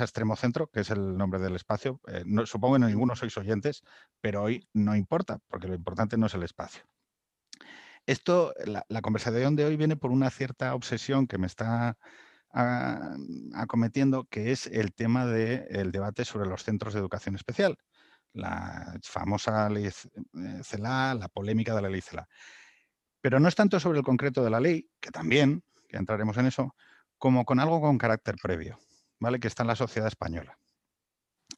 a Extremo Centro, que es el nombre del espacio. Eh, supongo que no ninguno sois oyentes, pero hoy no importa, porque lo importante no es el espacio. Esto, la, conversación de hoy viene por una cierta obsesión que me está ah, acometiendo, que es el tema del debate sobre los centros de educación especial. La famosa ley eh, CELA, la polémica de la ley CELA. Pero no es tanto sobre el concreto de la ley, que también, que entraremos en eso, como con algo con carácter previo, ¿vale? Que está en la sociedad española.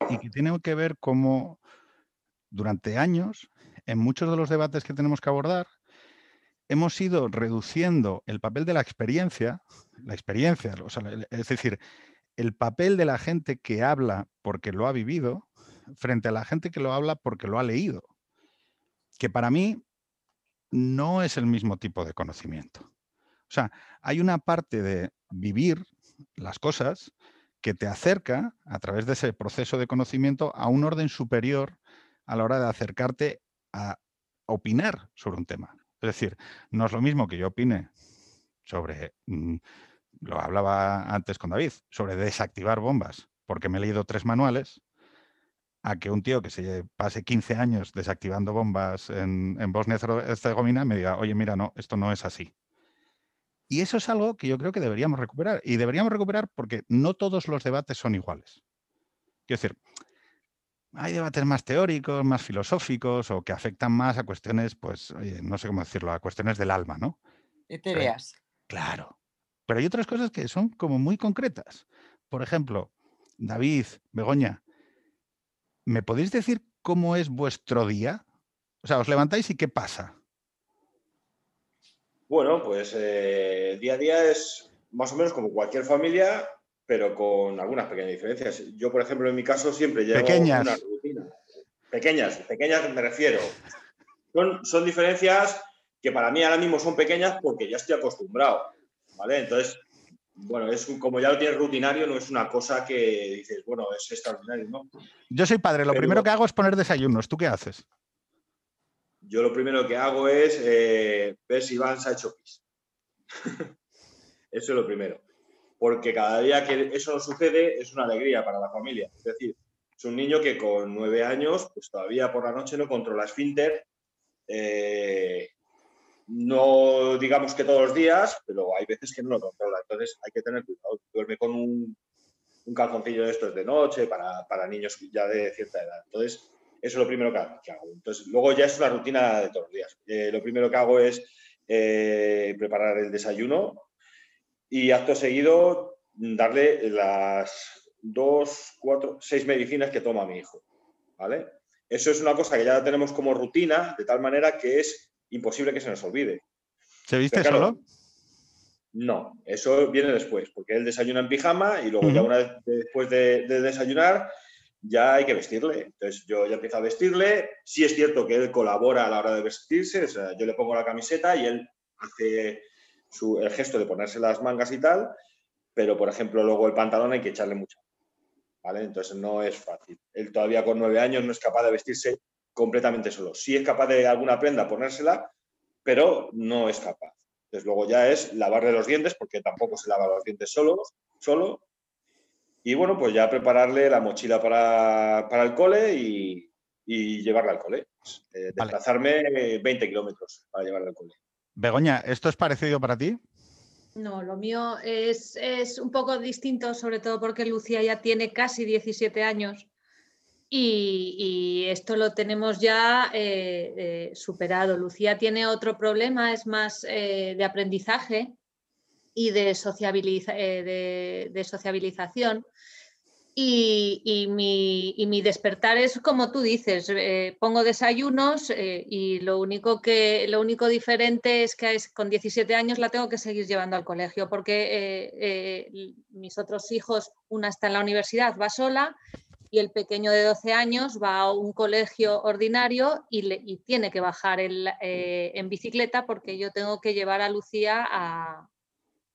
Y que tiene que ver cómo durante años, en muchos de los debates que tenemos que abordar, hemos ido reduciendo el papel de la experiencia, la experiencia, es decir, el papel de la gente que habla porque lo ha vivido, frente a la gente que lo habla porque lo ha leído, que para mí no es el mismo tipo de conocimiento. O sea, hay una parte de vivir las cosas que te acerca a través de ese proceso de conocimiento a un orden superior a la hora de acercarte a opinar sobre un tema. Es decir, no es lo mismo que yo opine sobre, mm, lo hablaba antes con David, sobre desactivar bombas, porque me he leído tres manuales, a que un tío que se pase 15 años desactivando bombas en, en Bosnia-Herzegovina me diga, oye, mira, no, esto no es así. Y eso es algo que yo creo que deberíamos recuperar. Y deberíamos recuperar porque no todos los debates son iguales. Quiero decir, hay debates más teóricos, más filosóficos o que afectan más a cuestiones, pues, no sé cómo decirlo, a cuestiones del alma, ¿no? Etéreas. Claro. Pero hay otras cosas que son como muy concretas. Por ejemplo, David, Begoña, ¿me podéis decir cómo es vuestro día? O sea, os levantáis y qué pasa. Bueno, pues eh, día a día es más o menos como cualquier familia, pero con algunas pequeñas diferencias. Yo, por ejemplo, en mi caso siempre llevo pequeñas. una rutina. Pequeñas, pequeñas me refiero. Son, son diferencias que para mí ahora mismo son pequeñas porque ya estoy acostumbrado, ¿vale? Entonces, bueno, es como ya lo tienes rutinario, no es una cosa que dices, bueno, es extraordinario, ¿no? Yo soy padre, lo primero que hago es poner desayunos. ¿Tú qué haces? Yo lo primero que hago es eh, ver si Iván se ha hecho pis. eso es lo primero. Porque cada día que eso sucede es una alegría para la familia. Es decir, es un niño que con nueve años, pues todavía por la noche no controla esfínter. Eh, no digamos que todos los días, pero hay veces que no lo controla. Entonces hay que tener cuidado. Duerme con un, calzoncillo de estos de noche para, para niños ya de cierta edad. Entonces, eso es lo primero que hago. Entonces, luego ya es una rutina de todos los días. Eh, lo primero que hago es eh, preparar el desayuno y acto seguido darle las dos, cuatro, seis medicinas que toma mi hijo. ¿Vale? Eso es una cosa que ya tenemos como rutina, de tal manera que es imposible que se nos olvide. ¿Se viste solo? No, eso viene después, porque él desayuna en pijama y luego ya una vez después de desayunar ya hay que vestirle. Entonces yo ya empiezo a vestirle. Sí es cierto que él colabora a la hora de vestirse, o sea, yo le pongo la camiseta y él hace el gesto de ponerse las mangas y tal, pero por ejemplo luego el pantalón hay que echarle mucho. ¿Vale? Entonces no es fácil. Él todavía con nueve años no es capaz de vestirse completamente solo. Sí es capaz de alguna prenda ponérsela, pero no es capaz. Entonces luego ya es lavarle los dientes, porque tampoco se lava los dientes solo, solo y bueno, pues ya prepararle la mochila para, el cole y, llevarla al cole. Eh, desplazarme 20 kilómetros para llevarla al cole. Begoña, ¿esto es parecido para ti? No, lo mío es, un poco distinto, sobre todo porque Lucía ya tiene casi 17 años y, esto lo tenemos ya eh, eh, superado. Lucía tiene otro problema, es más de aprendizaje y de, de sociabilización. Y, mi, despertar es como tú dices, eh, pongo desayunos eh, y lo único, que, lo único diferente es que con 17 años la tengo que seguir llevando al colegio porque eh, mis otros hijos, una está en la universidad, va sola y el pequeño de 12 años va a un colegio ordinario y, tiene que bajar en bicicleta porque yo tengo que llevar a Lucía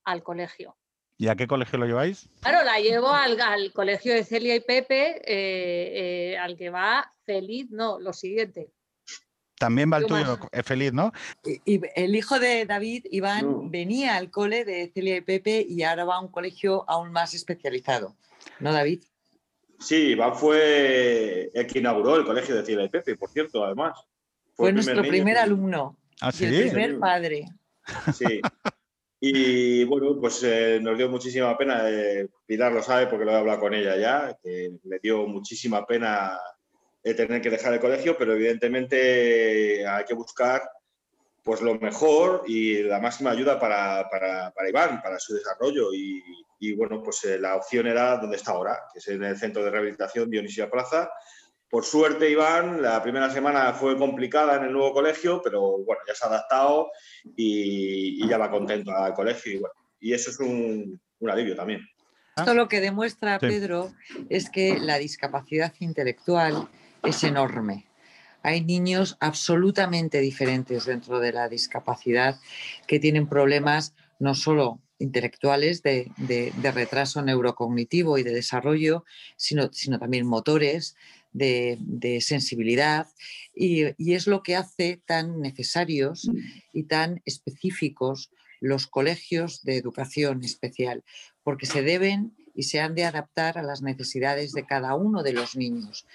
al colegio. ¿Y a qué colegio lo lleváis? Claro, la llevo al, colegio de Celia y Pepe, eh, eh, al que va feliz, no, lo siguiente. también va el tuyo, es feliz, ¿no? Y, el hijo de David, Iván, venía al cole de Celia y Pepe y ahora va a un colegio aún más especializado. ¿No, David? Sí, Iván fue el que inauguró el colegio de Celia y Pepe, por cierto, además. Fue, nuestro primer alumno. ¿Ah, y el primer padre. Sí. Y bueno, pues eh, nos dio muchísima pena, eh, Pilar lo sabe porque lo he hablado con ella ya, que le dio muchísima pena tener que dejar el colegio, pero evidentemente hay que buscar pues lo mejor y la máxima ayuda para, para, para Iván, para su desarrollo. Y, y bueno, pues eh, la opción era donde está ahora, que es en el centro de rehabilitación Dionisia Plaza. Por suerte, Iván, la primera semana fue complicada en el nuevo colegio, pero bueno, ya se ha adaptado y, y ya va contento al colegio. Y, bueno, y eso es un, un alivio también. Esto lo que demuestra, Pedro, es que la discapacidad intelectual es enorme. Hay niños absolutamente diferentes dentro de la discapacidad que tienen problemas no solo intelectuales de, retraso neurocognitivo y de desarrollo, sino, sino también motores, de, sensibilidad, y, y, es lo que hace tan necesarios y tan específicos los colegios de educación especial, porque se deben y se han de adaptar a las necesidades de cada uno de los niños.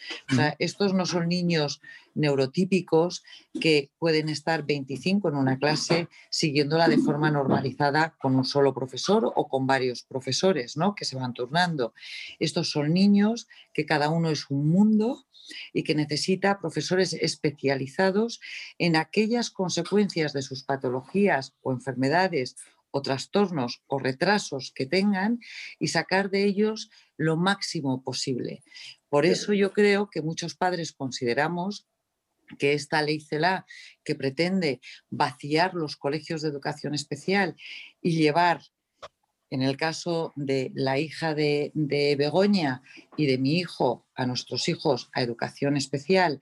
estos no son niños neurotípicos que pueden estar 25 en una clase siguiéndola de forma normalizada con un solo profesor o con varios profesores, ¿no? Que se van turnando. Estos son niños que cada uno es un mundo y que necesita profesores especializados en aquellas consecuencias de sus patologías o enfermedades o trastornos o retrasos que tengan y sacar de ellos lo máximo posible. Por eso yo creo que muchos padres consideramos que esta ley CELA, que pretende vaciar los colegios de educación especial y llevar, en el caso de la hija de, de Begoña y de mi hijo, a nuestros hijos a educación especial,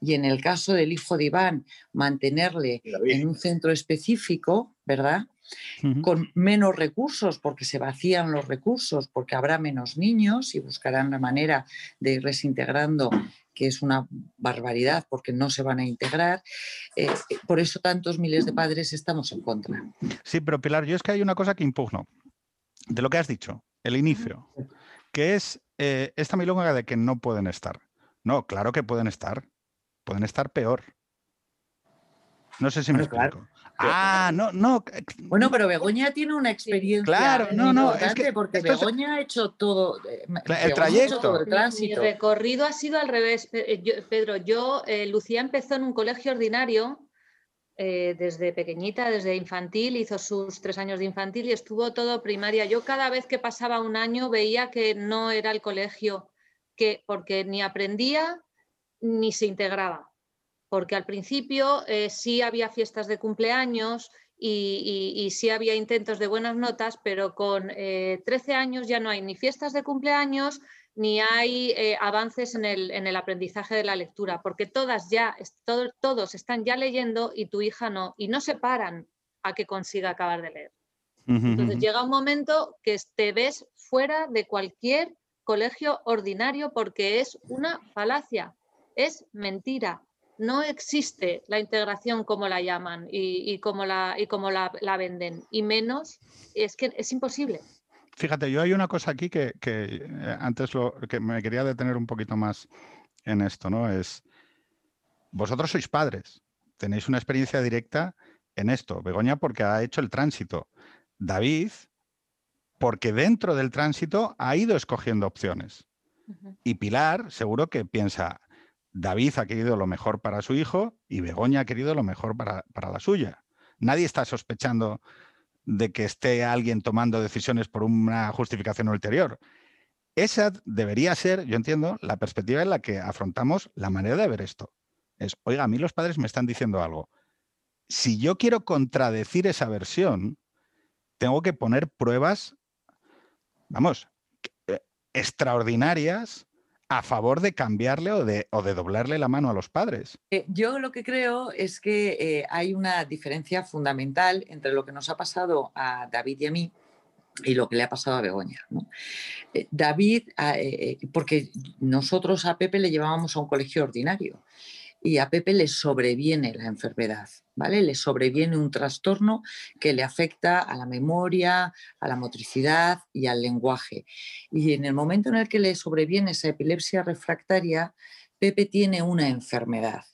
y en el caso del hijo de Iván, mantenerle en un centro específico, ¿verdad? Con menos recursos, porque se vacían los recursos, porque habrá menos niños y buscarán la manera de irles integrando, que es una barbaridad, porque no se van a integrar. Eh, eh, por eso tantos miles de padres estamos en contra. Sí, pero Pilar, yo es que hay una cosa que impugno de lo que has dicho, el inicio, que es eh, esta milonga de que no pueden estar. No, claro que pueden estar, pueden estar peor. No sé si me explico. Ah, no, no. Bueno, pero Begoña tiene una experiencia. Claro, no, no. Es que porque Begoña ha hecho todo. Eh, el trayecto. el Mi, recorrido ha sido al revés, eh, Pedro. Yo, eh, Lucía empezó en un colegio ordinario desde pequeñita, desde infantil, hizo sus tres años de infantil y estuvo todo primaria. Yo cada vez que pasaba un año veía que no era el colegio, que, porque ni aprendía ni se integraba porque al principio eh, sí había fiestas de cumpleaños y, sí había intentos de buenas notas, pero con 13 eh, años ya no hay ni fiestas de cumpleaños ni hay eh, avances en el, aprendizaje de la lectura, porque todas ya, todos están ya leyendo y tu hija no, y no se paran a que consiga acabar de leer. Entonces llega un momento que te ves fuera de cualquier colegio ordinario porque es una falacia, es mentira no existe la integración como la llaman y, como, la, y como la, venden, y menos es que es imposible. Fíjate, yo hay una cosa aquí que, eh, antes lo, que me quería detener un poquito más en esto, ¿no? Es, vosotros sois padres, tenéis una experiencia directa en esto. Begoña porque ha hecho el tránsito. David porque dentro del tránsito ha ido escogiendo opciones. Y Pilar seguro que piensa, David ha querido lo mejor para su hijo y Begoña ha querido lo mejor para, la suya. Nadie está sospechando de que esté alguien tomando decisiones por una justificación ulterior. Esa debería ser, yo entiendo, la perspectiva en la que afrontamos la manera de ver esto. Es, oiga, a mí los padres me están diciendo algo. Si yo quiero contradecir esa versión, tengo que poner pruebas, vamos, eh, extraordinarias a favor de cambiarle o de, o de doblarle la mano a los padres. Eh, yo lo que creo es que eh, hay una diferencia fundamental entre lo que nos ha pasado a David y a mí y lo que le ha pasado a Begoña. Eh, David, porque nosotros a Pepe le llevábamos a un colegio ordinario y a Pepe le sobreviene la enfermedad, ¿vale? Le sobreviene un trastorno que le afecta a la memoria, a la motricidad y al lenguaje. Y en el momento en el que le sobreviene esa epilepsia refractaria, Pepe tiene una enfermedad.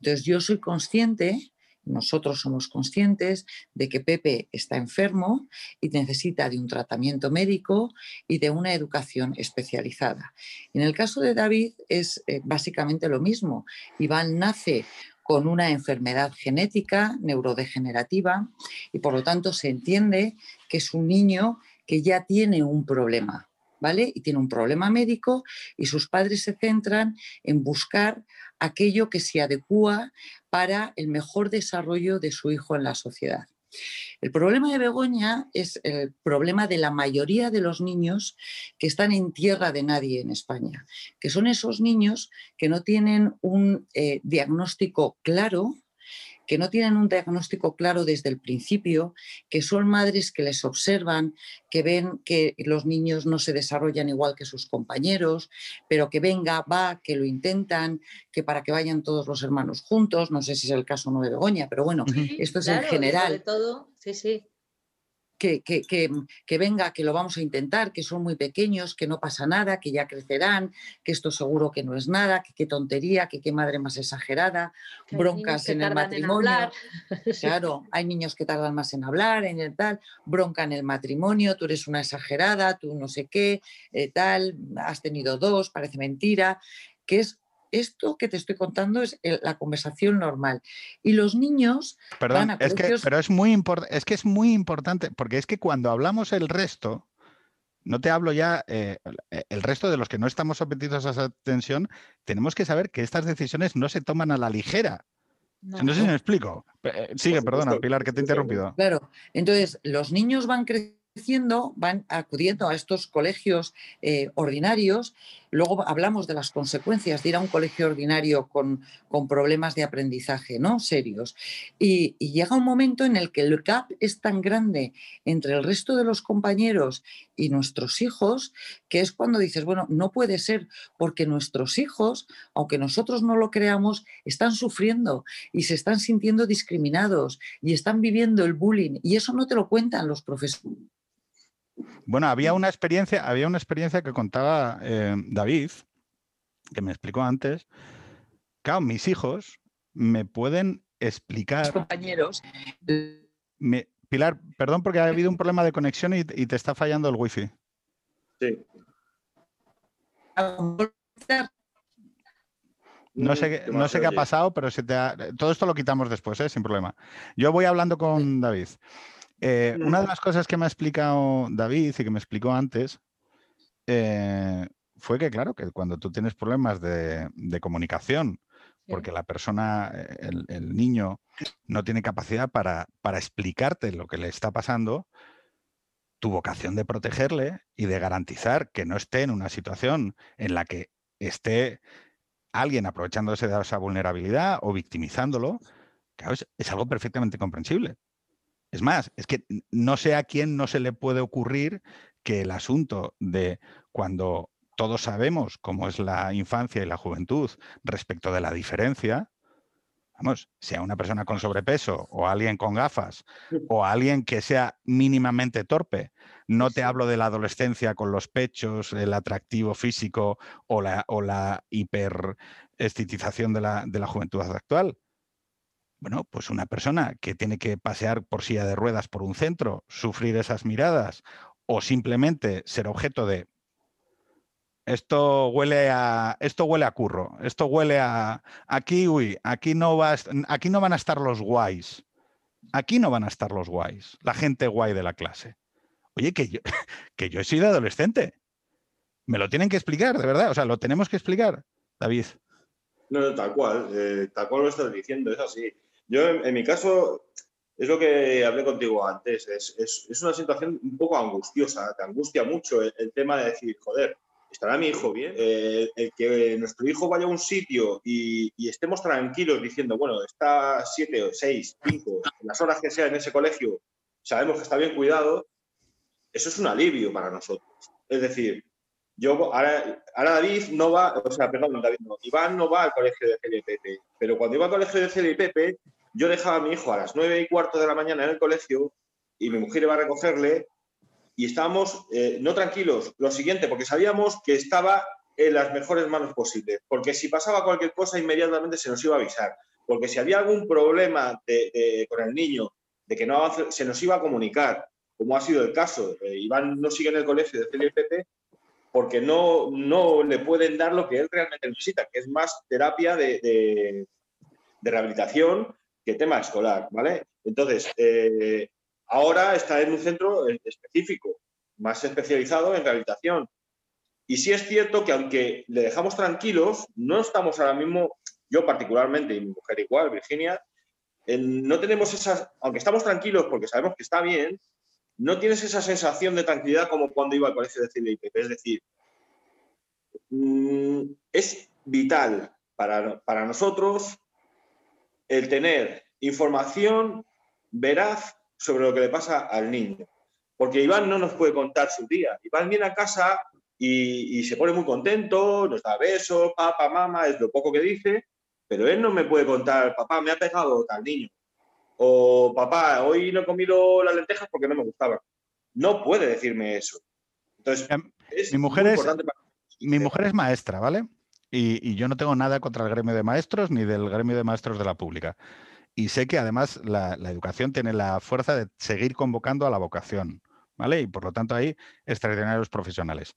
Entonces yo soy consciente nosotros somos conscientes de que Pepe está enfermo y necesita de un tratamiento médico y de una educación especializada. En el caso de David es eh, básicamente lo mismo. Iván nace con una enfermedad genética neurodegenerativa y por lo tanto se entiende que es un niño que ya tiene un problema. ¿Vale? Y tiene un problema médico y sus padres se centran en buscar aquello que se adecua para el mejor desarrollo de su hijo en la sociedad. El problema de Begoña es el problema de la mayoría de los niños que están en tierra de nadie en España, que son esos niños que no tienen un eh, diagnóstico claro que no tienen un diagnóstico claro desde el principio, que son madres que les observan, que ven que los niños no se desarrollan igual que sus compañeros, pero que venga, va, que lo intentan, que para que vayan todos los hermanos juntos, no sé si es el caso no de Begoña, pero bueno, esto es en general. todo, sí, sí que, que, venga, que lo vamos a intentar, que son muy pequeños, que no pasa nada, que ya crecerán, que esto seguro que no es nada, que qué tontería, que qué madre más exagerada, broncas en el matrimonio. claro, hay niños que tardan más en hablar, en el tal, bronca en el matrimonio, tú eres una exagerada, tú no sé qué, eh, tal, has tenido dos, parece mentira, que es esto que te estoy contando es la conversación normal. Y los niños Perdón, es que, pero es muy es que es muy importante, porque es que cuando hablamos el resto, no te hablo ya, eh, el resto de los que no estamos sometidos a esa tensión, tenemos que saber que estas decisiones no se toman a la ligera. No, sé si me explico. Eh, sigue, perdona, Pilar, que te he interrumpido. Claro, entonces los niños van creciendo van acudiendo a estos colegios eh, ordinarios. Luego hablamos de las consecuencias de ir a un colegio ordinario con, con problemas de aprendizaje ¿no? serios. Y, y, llega un momento en el que el gap es tan grande entre el resto de los compañeros y nuestros hijos, que es cuando dices, bueno, no puede ser, porque nuestros hijos, aunque nosotros no lo creamos, están sufriendo y se están sintiendo discriminados y están viviendo el bullying. Y eso no te lo cuentan los profesores bueno, había una experiencia, había una experiencia que contaba eh, David, que me explicó antes. Claro, mis hijos me pueden explicar. compañeros. Pilar, perdón porque ha habido un problema de conexión y, te está fallando el wifi. Sí. No sé, no sé qué ha pasado, pero se te todo esto lo quitamos después, ¿eh? sin problema. Yo voy hablando con David. Eh, una de las cosas que me ha explicado David y que me explicó antes eh, fue que, claro, que cuando tú tienes problemas de, comunicación, porque la persona, eh, el, niño, no tiene capacidad para, para, explicarte lo que le está pasando, tu vocación de protegerle y de garantizar que no esté en una situación en la que esté alguien aprovechándose de esa vulnerabilidad o victimizándolo, claro, es algo perfectamente comprensible. Es más, es que no sé a quién no se le puede ocurrir que el asunto de cuando todos sabemos cómo es la infancia y la juventud respecto de la diferencia, vamos, sea una persona con sobrepeso o alguien con gafas o alguien que sea mínimamente torpe, no te hablo de la adolescencia con los pechos, el atractivo físico o la, o la de la, de la juventud actual. Bueno, pues una persona que tiene que pasear por silla de ruedas por un centro, sufrir esas miradas o simplemente ser objeto de esto huele a esto huele a curro, esto huele a aquí, uy, aquí no vas, aquí no van a estar los guays. Aquí no van a estar los guays, la gente guay de la clase. Oye, que yo, que yo he sido adolescente. Me lo tienen que explicar, de verdad. O sea, lo tenemos que explicar, David. No, tal cual, eh, tal cual lo estás diciendo, es así. Yo, en, mi caso, es lo que hablé contigo antes, es, una situación un poco angustiosa, te angustia mucho el, tema de decir, joder, ¿estará mi hijo bien? Eh, el que nuestro hijo vaya a un sitio y, estemos tranquilos diciendo, bueno, está siete o seis, cinco, las horas que sea en ese colegio, sabemos que está bien cuidado, eso es un alivio para nosotros. Es decir, yo ahora, David no va, o sea, perdón, David no, Iván no va al colegio de CLPP, pero cuando iba al colegio de CLPP, yo dejaba a mi hijo a las nueve y cuarto de la mañana en el colegio y mi mujer iba a recogerle y estábamos eh, no tranquilos. Lo siguiente, porque sabíamos que estaba en las mejores manos posibles, porque si pasaba cualquier cosa inmediatamente se nos iba a avisar, porque si había algún problema con el niño, de que no se nos iba a comunicar, como ha sido el caso. Eh, Iván no sigue en el colegio de CLPP porque no, no le pueden dar lo que él realmente necesita, que es más terapia de, rehabilitación tema escolar, ¿vale? Entonces, eh, ahora está en un centro específico, más especializado en rehabilitación. Y sí es cierto que aunque le dejamos tranquilos, no estamos ahora mismo, yo particularmente y mi mujer igual, Virginia, no tenemos esas, aunque estamos tranquilos porque sabemos que está bien, no tienes esa sensación de tranquilidad como cuando iba al colegio de CLIP. Es decir, mm, es vital para, para nosotros el tener información veraz sobre lo que le pasa al niño. Porque Iván no nos puede contar su día. Iván viene a casa y, y, se pone muy contento, nos da besos, papá, mamá, es lo poco que dice, pero él no me puede contar, papá, me ha pegado tal niño, o papá, hoy no he comido las lentejas porque no me gustaban. No puede decirme eso. Entonces, em, mi mujer es, mi mujer es maestra, ¿vale? Y, yo no tengo nada contra el gremio de maestros ni del gremio de maestros de la pública. Y sé que además la, educación tiene la fuerza de seguir convocando a la vocación, ¿vale? Y por lo tanto hay extraordinarios profesionales.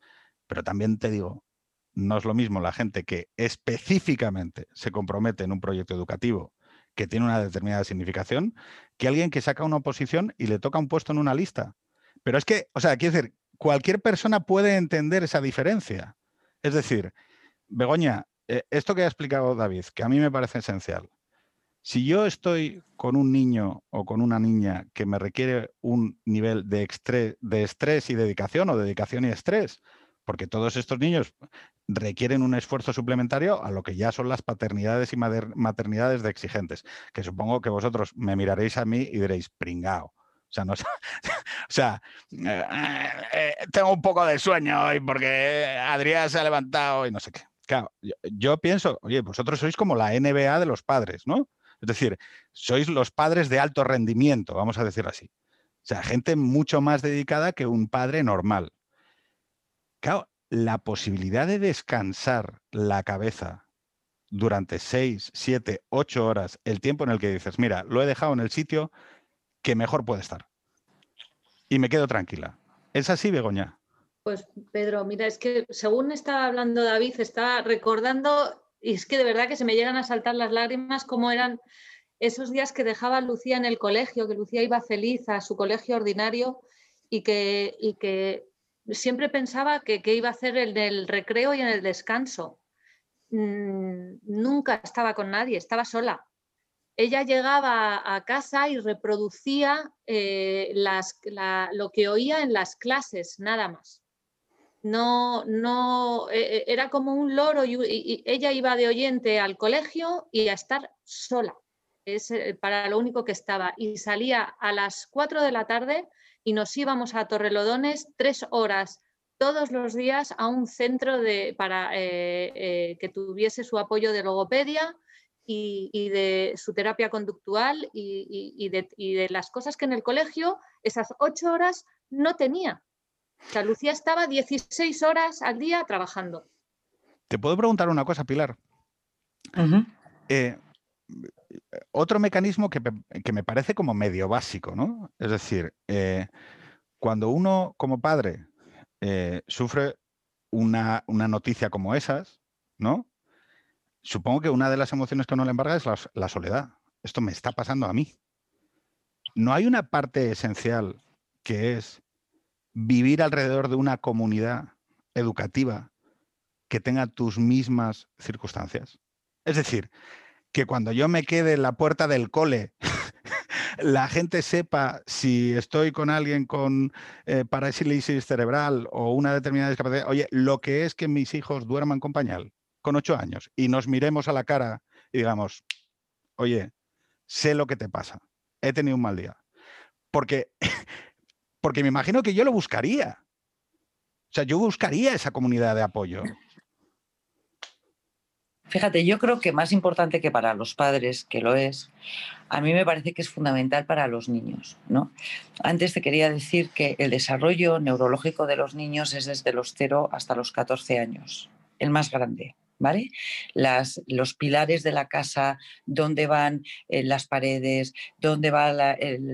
Pero también te digo, no es lo mismo la gente que específicamente se compromete en un proyecto educativo que tiene una determinada significación, que alguien que saca una oposición y le toca un puesto en una lista. Pero es que, o sea, quiero decir, cualquier persona puede entender esa diferencia. Es decir, Begoña, eh, esto que ha explicado David, que a mí me parece esencial. Si yo estoy con un niño o con una niña que me requiere un nivel de, estrés y dedicación o dedicación y estrés, porque todos estos niños requieren un esfuerzo suplementario a lo que ya son las paternidades y maternidades de exigentes, que supongo que vosotros me miraréis a mí y diréis, pringao. O sea, no, o sea eh, eh, tengo un poco de sueño hoy porque Adrián se ha levantado y no sé qué. Claro, yo, pienso, oye, vosotros sois como la NBA de los padres, ¿no? Es decir, sois los padres de alto rendimiento, vamos a decir así. O sea, gente mucho más dedicada que un padre normal. Claro, la posibilidad de descansar la cabeza durante seis, siete, ocho horas, el tiempo en el que dices, mira, lo he dejado en el sitio que mejor puede estar. Y me quedo tranquila. ¿Es así, Begoña? Pues Pedro, mira, es que según estaba hablando David, está recordando, y es que de verdad que se me llegan a saltar las lágrimas, como eran esos días que dejaba Lucía en el colegio, que Lucía iba feliz a su colegio ordinario y que, y que siempre pensaba que, iba a hacer el del recreo y en el descanso. Mm, nunca estaba con nadie, estaba sola. Ella llegaba a casa y reproducía eh, lo que oía en las clases, nada más. No, no, e, e, era como un loro y, ella iba de oyente al colegio y a estar sola. Es eh, para lo único que estaba. Y salía a las 4 de la tarde y nos íbamos a Torrelodones tres horas todos los días a un centro de, para eh, eh, que tuviese su apoyo de logopedia y, de su terapia conductual y, de, las cosas que en el colegio esas ocho horas no tenía. O sea, Lucía estaba 16 horas al día trabajando. Te puedo preguntar una cosa, Pilar otro mecanismo que, me parece como medio básico, ¿no? Es decir, eh, cuando uno como padre eh, sufre una, noticia como esas, ¿no? Supongo que una de las emociones que uno le embarga es la, soledad. Esto me está pasando a mí. No hay una parte esencial que es vivir alrededor de una comunidad educativa que tenga tus mismas circunstancias. Es decir, que cuando yo me quede en la puerta del cole, la gente sepa si estoy con alguien con eh, parálisis cerebral o una determinada discapacidad. Oye, lo que es que mis hijos duerman con pañal con ocho años y nos miremos a la cara y digamos, oye, sé lo que te pasa, he tenido un mal día. Porque, porque me imagino que yo lo buscaría. O sea, yo buscaría esa comunidad de apoyo. Fíjate, yo creo que más importante que para los padres, que lo es, a mí me parece que es fundamental para los niños. ¿no? Antes te quería decir que el desarrollo neurológico de los niños es desde los 0 hasta los 14 años, el más grande. ¿Vale? Las, los pilares de la casa, dónde van eh, las paredes, dónde van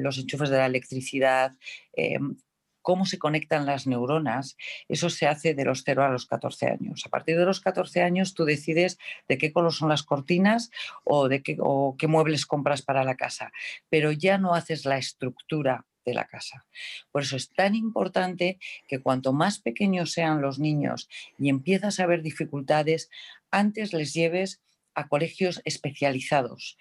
los enchufes de la electricidad, em, cómo se conectan las neuronas, eso se hace de los 0 a los 14 años. A partir de los 14 años tú decides de qué color son las cortinas o, de qué, o qué muebles compras para la casa, pero ya no haces la estructura de la casa. Por eso es tan importante que cuanto más pequeños sean los niños y empiezas a ver dificultades, antes les lleves a colegios especializados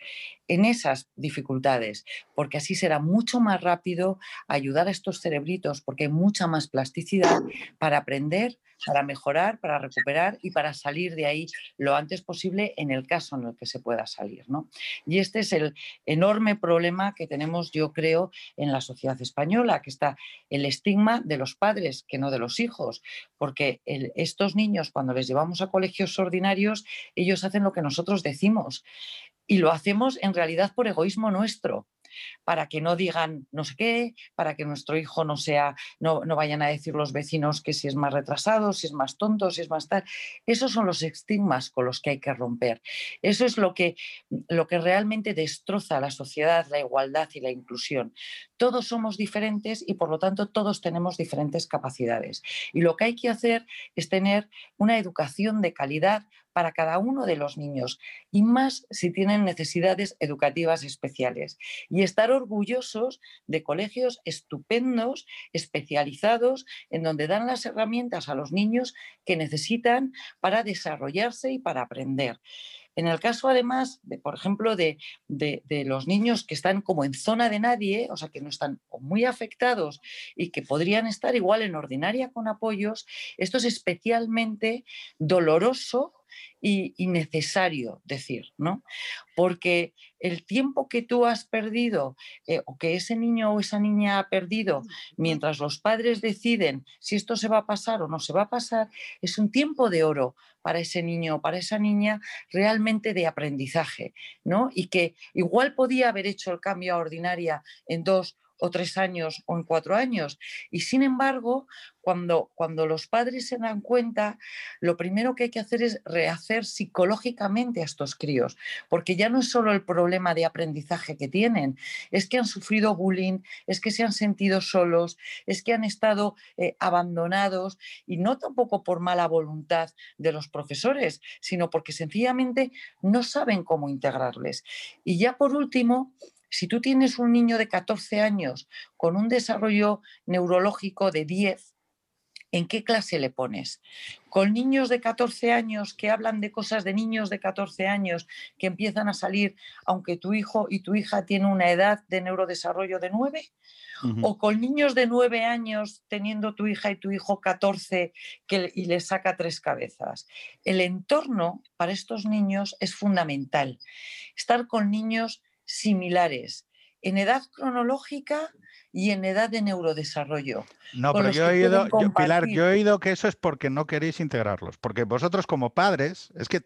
en esas dificultades, porque así será mucho más rápido ayudar a estos cerebritos, porque hay mucha más plasticidad para aprender, para mejorar, para recuperar y para salir de ahí lo antes posible en el caso en el que se pueda salir. ¿no? Y este es el enorme problema que tenemos, yo creo, en la sociedad española, que está el estigma de los padres, que no de los hijos, porque estos niños cuando les llevamos a colegios ordinarios, ellos hacen lo que nosotros decimos. Y lo hacemos en realidad por egoísmo nuestro, para que no digan no sé qué, para que nuestro hijo no sea, no, no, vayan a decir los vecinos que si es más retrasado, si es más tonto, si es más tal. Esos son los estigmas con los que hay que romper. Eso es lo que, lo que realmente destroza la sociedad, la igualdad y la inclusión. Todos somos diferentes y por lo tanto todos tenemos diferentes capacidades. Y lo que hay que hacer es tener una educación de calidad para cada uno de los niños y más si tienen necesidades educativas especiales. Y estar orgullosos de colegios estupendos, especializados, en donde dan las herramientas a los niños que necesitan para desarrollarse y para aprender. En el caso, además, de, por ejemplo, de, los niños que están como en zona de nadie, o sea, que no están muy afectados y que podrían estar igual en ordinaria con apoyos, esto es especialmente doloroso y, necesario decir, ¿no? Porque el tiempo que tú has perdido eh, o que ese niño o esa niña ha perdido mientras los padres deciden si esto se va a pasar o no se va a pasar, es un tiempo de oro para ese niño o para esa niña realmente de aprendizaje, ¿no? Y que igual podía haber hecho el cambio a ordinaria en dos o tres años o en cuatro años. Y sin embargo, cuando, cuando los padres se dan cuenta, lo primero que hay que hacer es rehacer psicológicamente a estos críos, porque ya no es solo el problema de aprendizaje que tienen, es que han sufrido bullying, es que se han sentido solos, es que han estado eh, abandonados y no tampoco por mala voluntad de los profesores, sino porque sencillamente no saben cómo integrarles. Y ya por último, si tú tienes un niño de 14 años con un desarrollo neurológico de 10, ¿en qué clase le pones? Con niños de 14 años que hablan de cosas de niños de 14 años que empiezan a salir, aunque tu hijo y tu hija tienen una edad de neurodesarrollo de 9, o con niños de 9 años teniendo tu hija y tu hijo 14 que, y le saca tres cabezas. El entorno para estos niños es fundamental. Estar con niños similares en edad cronológica y en edad de neurodesarrado. No, pero yo he, oído, Pilar, yo he oído que eso es porque no queréis integrarlos, porque vosotros como padres, es que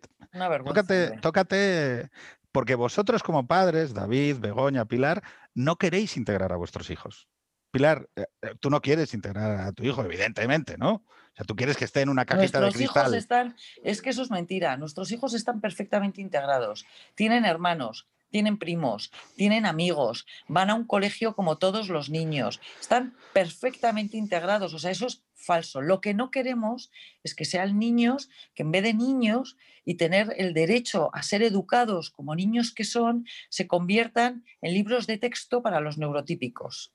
tócate, tócate, porque vosotros como padres, David, Begoña, Pilar, no queréis integrar a vuestros hijos. Pilar, eh, eh, tú no quieres integrar a tu hijo, evidentemente, ¿no? O sea, tú quieres que esté en una cajita de cristal. Hijos están, es que eso es mentira. Nuestros hijos están perfectamente integrados. Tienen hermanos, tienen primos, tienen amigos, van a un colegio como todos los niños, están perfectamente integrados, o sea, eso es falso. Lo que no queremos es que sean niños que en vez de niños y tener el derecho a ser educados como niños que son, se conviertan en libros de texto para los neurotípicos.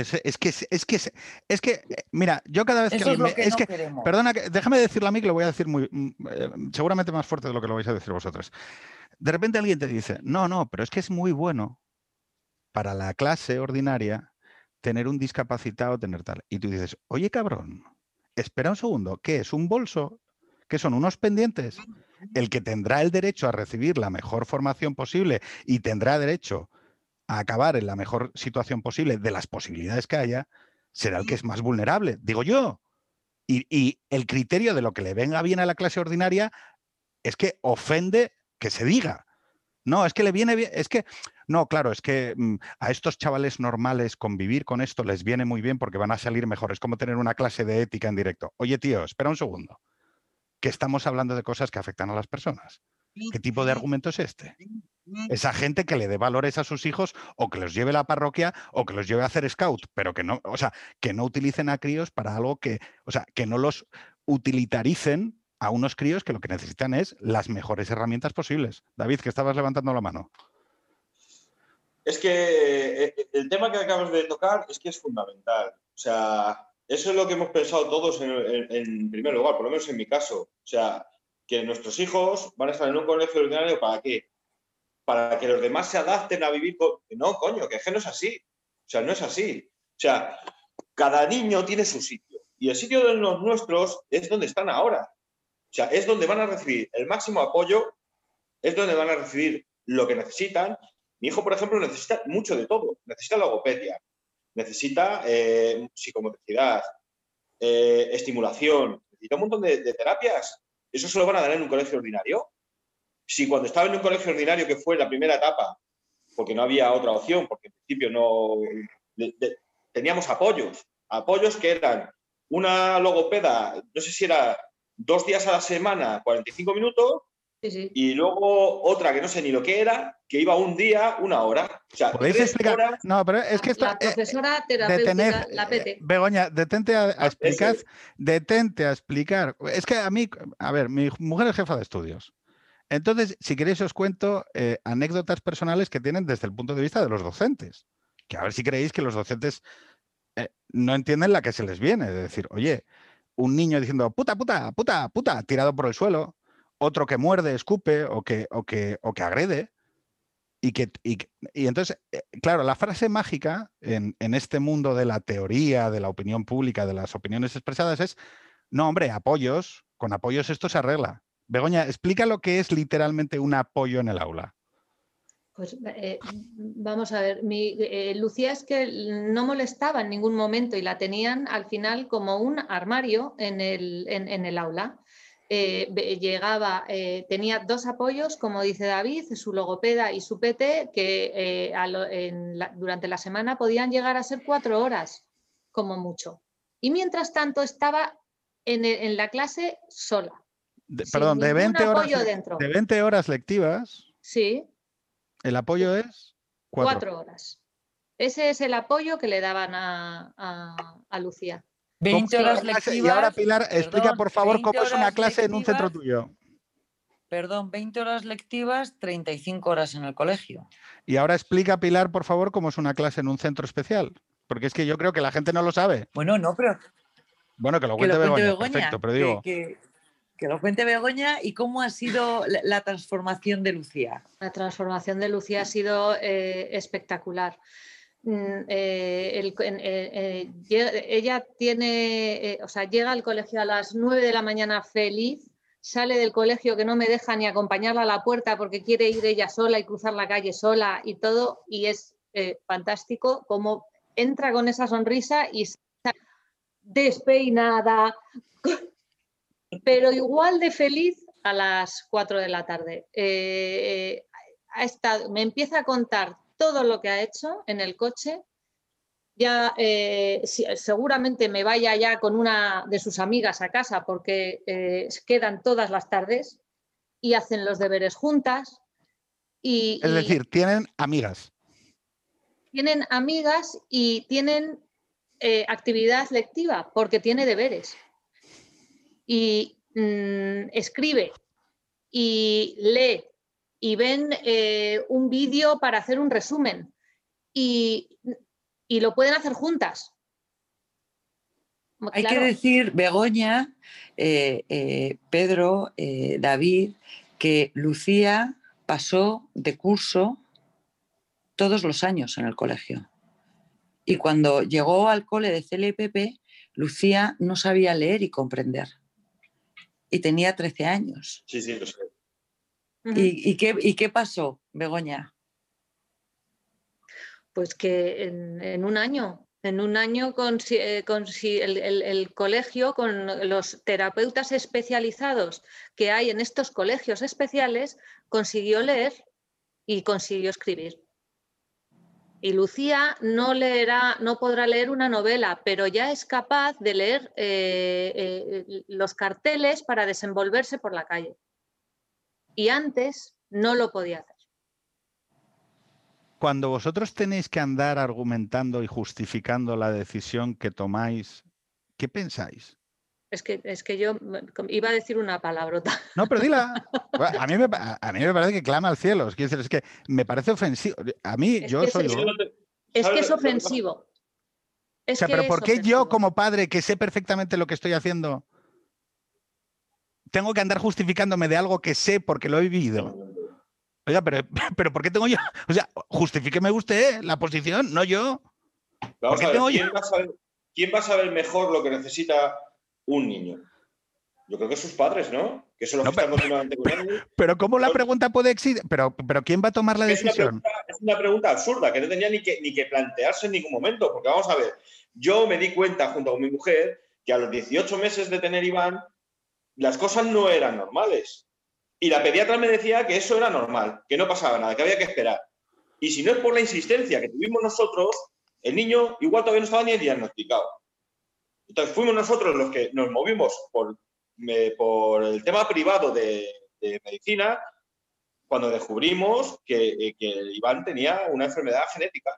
Es, que, es, que, es que, mira, yo cada vez que, es que, perdona, déjame decirlo a mí que lo voy a decir muy, mm, eh, seguramente más fuerte de lo que lo vais a decir vosotros. De repente alguien te dice, no, no, pero es que es muy bueno para la clase ordinaria tener un discapacitado, tener tal. Y tú dices, oye cabrón, espera un segundo, ¿qué es un bolso? ¿Qué son unos pendientes? El que tendrá el derecho a recibir la mejor formación posible y tendrá derecho a acabar en la mejor situación posible de las posibilidades que haya, será el que es más vulnerable, digo yo. y, el criterio de lo que le venga bien a la clase ordinaria es que ofende que se diga. No, es que le viene bien, es que, no, claro, es que mm, a estos chavales normales convivir con esto les viene muy bien porque van a salir mejor. Es como tener una clase de ética en directo. Oye, tío, espera un segundo. Que estamos hablando de cosas que afectan a las personas. ¿Qué tipo de argumento es este? Esa gente que le dé valores a sus hijos o que los lleve a la parroquia o que los lleve a hacer scout, pero que no, o sea, que no utilicen a críos para algo que, o sea, que no los utilitaricen a unos críos que lo que necesitan es las mejores herramientas posibles. David, que estabas levantando la mano. Es que eh, eh, el tema que acabas de tocar es que es fundamental. O sea, eso es lo que hemos pensado todos en, en primer lugar, por lo menos en mi caso. O sea, que nuestros hijos van a estar en un colegio ordinario para qué? Para que los demás se adapten a vivir con... No, coño, que, no es así. O sea, no es así. O sea, cada niño tiene su sitio. Y el sitio de los nuestros es donde están ahora. O sea, es donde van a recibir el máximo apoyo, es donde van a recibir lo que necesitan. Mi hijo, por ejemplo, necesita mucho de todo. Necesita logopedia, necesita eh, psicomotricidad, eh, estimulación, necesita un montón de, de terapias. ¿Eso se lo van a dar en un colegio ordinario? Si cuando estaba en un colegio ordinario, que fue la primera etapa, porque no había otra opción, porque en principio no teníamos apoyos, apoyos que eran una logopeda, no sé si era dos días a la semana, 45 minutos, y luego otra que no sé ni lo que era, que iba un día, una hora. ¿Podéis explicar? No, pero es que esto. La eh, profesora terapéutica, la PT. Eh, Begoña, detente a, a explicar. Detente a explicar. Es que a mí, a ver, mi mujer es jefa de estudios. Entonces, si queréis, os cuento eh, anécdotas personales que tienen desde el punto de vista de los docentes. Que a ver si creéis que los docentes eh, no entienden la que se les viene. De decir, oye, un niño diciendo puta, puta, puta, puta, tirado por el suelo, otro que muerde, escupe o que, o que, o que agrede. Y, que, y, entonces, eh, claro, la frase mágica en, en este mundo de la teoría, de la opinión pública, de las opiniones expresadas es, no, hombre, apoyos, con apoyos esto se arregla. Begoña, explica lo que es literalmente un apoyo en el aula. Pues eh, vamos a ver, eh, Lucía es que no molestaba en ningún momento y la tenían al final como un armario en el, aula. Eh, llegaba, tenía dos apoyos, como dice David, su logopeda y su PT, que durante la semana podían llegar a ser cuatro horas, como mucho. Y mientras tanto estaba en la clase sola perdón, de 20, horas, de 20 horas lectivas. Sí. El apoyo es cuatro. horas. Ese es el apoyo que le daban a, Lucía. 20 horas lectivas. Y ahora, Pilar, explica por favor cómo es una clase en un centro tuyo. Perdón, 20 horas lectivas, 35 horas en el colegio. Y ahora explica, Pilar, por favor, cómo es una clase en un centro especial. Porque es que yo creo que la gente no lo sabe. Bueno, no, pero. Bueno, que lo cuente, Begoña, Perfecto, pero digo. Que lo cuente Begoña y cómo ha sido la, transformación de Lucía. La transformación de Lucía ha sido eh, espectacular. Mm, eh, eh, ella tiene, o sea, llega al colegio a las 9 de la mañana feliz, sale del colegio que no me deja ni acompañarla a la puerta porque quiere ir ella sola y cruzar la calle sola y todo, y es fantástico cómo entra con esa sonrisa y despeinada, pero igual de feliz a las 4 de la tarde. Eh, ha estado, me empieza a contar todo lo que ha hecho en el coche. Ya eh, seguramente me vaya ya con una de sus amigas a casa porque eh, quedan todas las tardes y hacen los deberes juntas. Y, es decir, tienen amigas. Tienen amigas y tienen actividad lectiva porque tiene deberes y mm, escribe y lee y ven eh, un vídeo para hacer un resumen y, lo pueden hacer juntas. Hay que decir, Begoña, eh, eh, Pedro, David, que Lucía pasó de curso todos los años en el colegio. Y cuando llegó al cole de CLPP, Lucía no sabía leer y comprender y tenía 13 años. Sí, sí, lo sé. ¿Y, qué, pasó, Begoña? Pues que en, un año En un año con, eh, el, colegio, con los terapeutas especializados que hay en estos colegios especiales, consiguió leer y consiguió escribir. Y Lucía no no podrá leer una novela, pero ya es capaz de leer eh, eh, los carteles para desenvolverse por la calle. Y antes no lo podía hacer. Cuando vosotros tenéis que andar argumentando y justificando la decisión que tomáis, ¿qué pensáis? Es que, es que yo iba a decir una palabrota. No, pero dila. A mí me, a mí me parece que clama al cielo. Es que, es que me parece ofensivo. A mí, yo soy. Es, que es ofensivo. o sea, pero ¿por qué yo, como padre, que sé perfectamente lo que estoy haciendo, tengo que andar justificándome de algo que sé porque lo he vivido? Oiga, pero, pero ¿por qué tengo yo? O sea, justifíqueme usted la posición, no yo. Vamos a ver, ¿quién, Va a saber, ¿quién va a saber mejor lo que necesita un niño? Yo creo que sus padres, ¿no? Que son los que están continuamente con él. Pero ¿cómo la pregunta puede existir? Pero, pero ¿quién va a tomar la decisión? es una pregunta absurda que no tenía ni que, ni que plantearse en ningún momento. Porque vamos a ver, yo me di cuenta junto con mi mujer que a los 18 meses de tener Iván, las cosas no eran normales. Y la pediatra me decía que eso era normal, que no pasaba nada, que había que esperar. Y si no es por la insistencia que tuvimos nosotros, el niño igual todavía no estaba ni diagnosticado. Entonces fuimos nosotros los que nos movimos por, el tema privado de, medicina cuando descubrimos que, que, Iván tenía una enfermedad genética.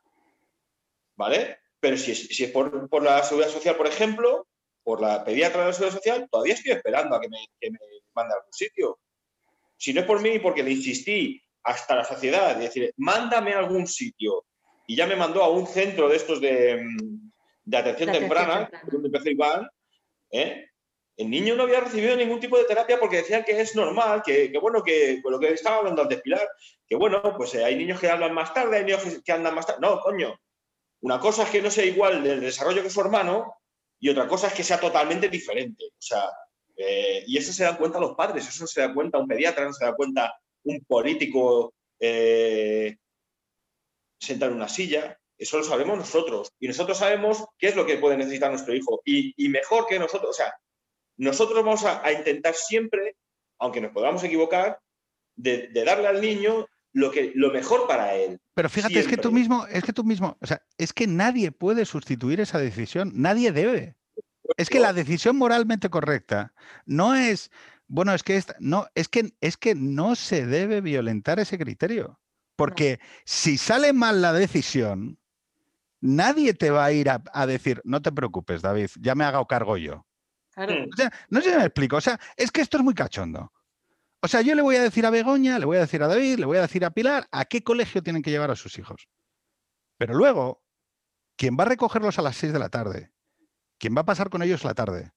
¿Vale? Pero si, es por, la seguridad social, por ejemplo, por la pediatra de la seguridad social, todavía estoy esperando a que me, que me mande a algún sitio. Si no es por mí, porque le insistí hasta la saciedad, de decir, mándame a algún sitio. Y ya me mandó a un centro de estos de, mm, atención, temprana, donde empezó Iván. ¿eh? El niño no había recibido ningún tipo de terapia porque decían que es normal, que, bueno, que con lo que estaba hablando antes Pilar, que bueno, pues eh, hay niños que hablan más tarde, hay niños que andan más tarde. No, coño. Una cosa es que no sea igual del desarrollo que su hermano y otra cosa es que sea totalmente diferente. O sea, eh, y eso se dan cuenta los padres, eso se da cuenta un pediatra, no se da cuenta un político eh, sentado en una silla. Eso lo sabemos nosotros. Y nosotros sabemos qué es lo que puede necesitar nuestro hijo. Y, mejor que nosotros, o sea, nosotros vamos a, intentar siempre, aunque nos podamos equivocar, de, darle al niño lo, que, lo mejor para él. Pero fíjate, es que tú mismo, es que tú mismo, o sea, es que nadie puede sustituir esa decisión, nadie debe. Es que la decisión moralmente correcta no es, bueno, es que no, es que es que no se debe violentar ese criterio. Porque si sale mal la decisión, nadie te va a ir a, decir, no te preocupes, David, ya me hago cargo yo. Claro. no sé si me explico. O sea, es que esto es muy cachondo. O sea, yo le voy a decir a Begoña, le voy a decir a David, le voy a decir a Pilar a qué colegio tienen que llevar a sus hijos. Pero luego, quien va a recogerlos a las 6 de la tarde, ¿Quién va a pasar con ellos la tarde?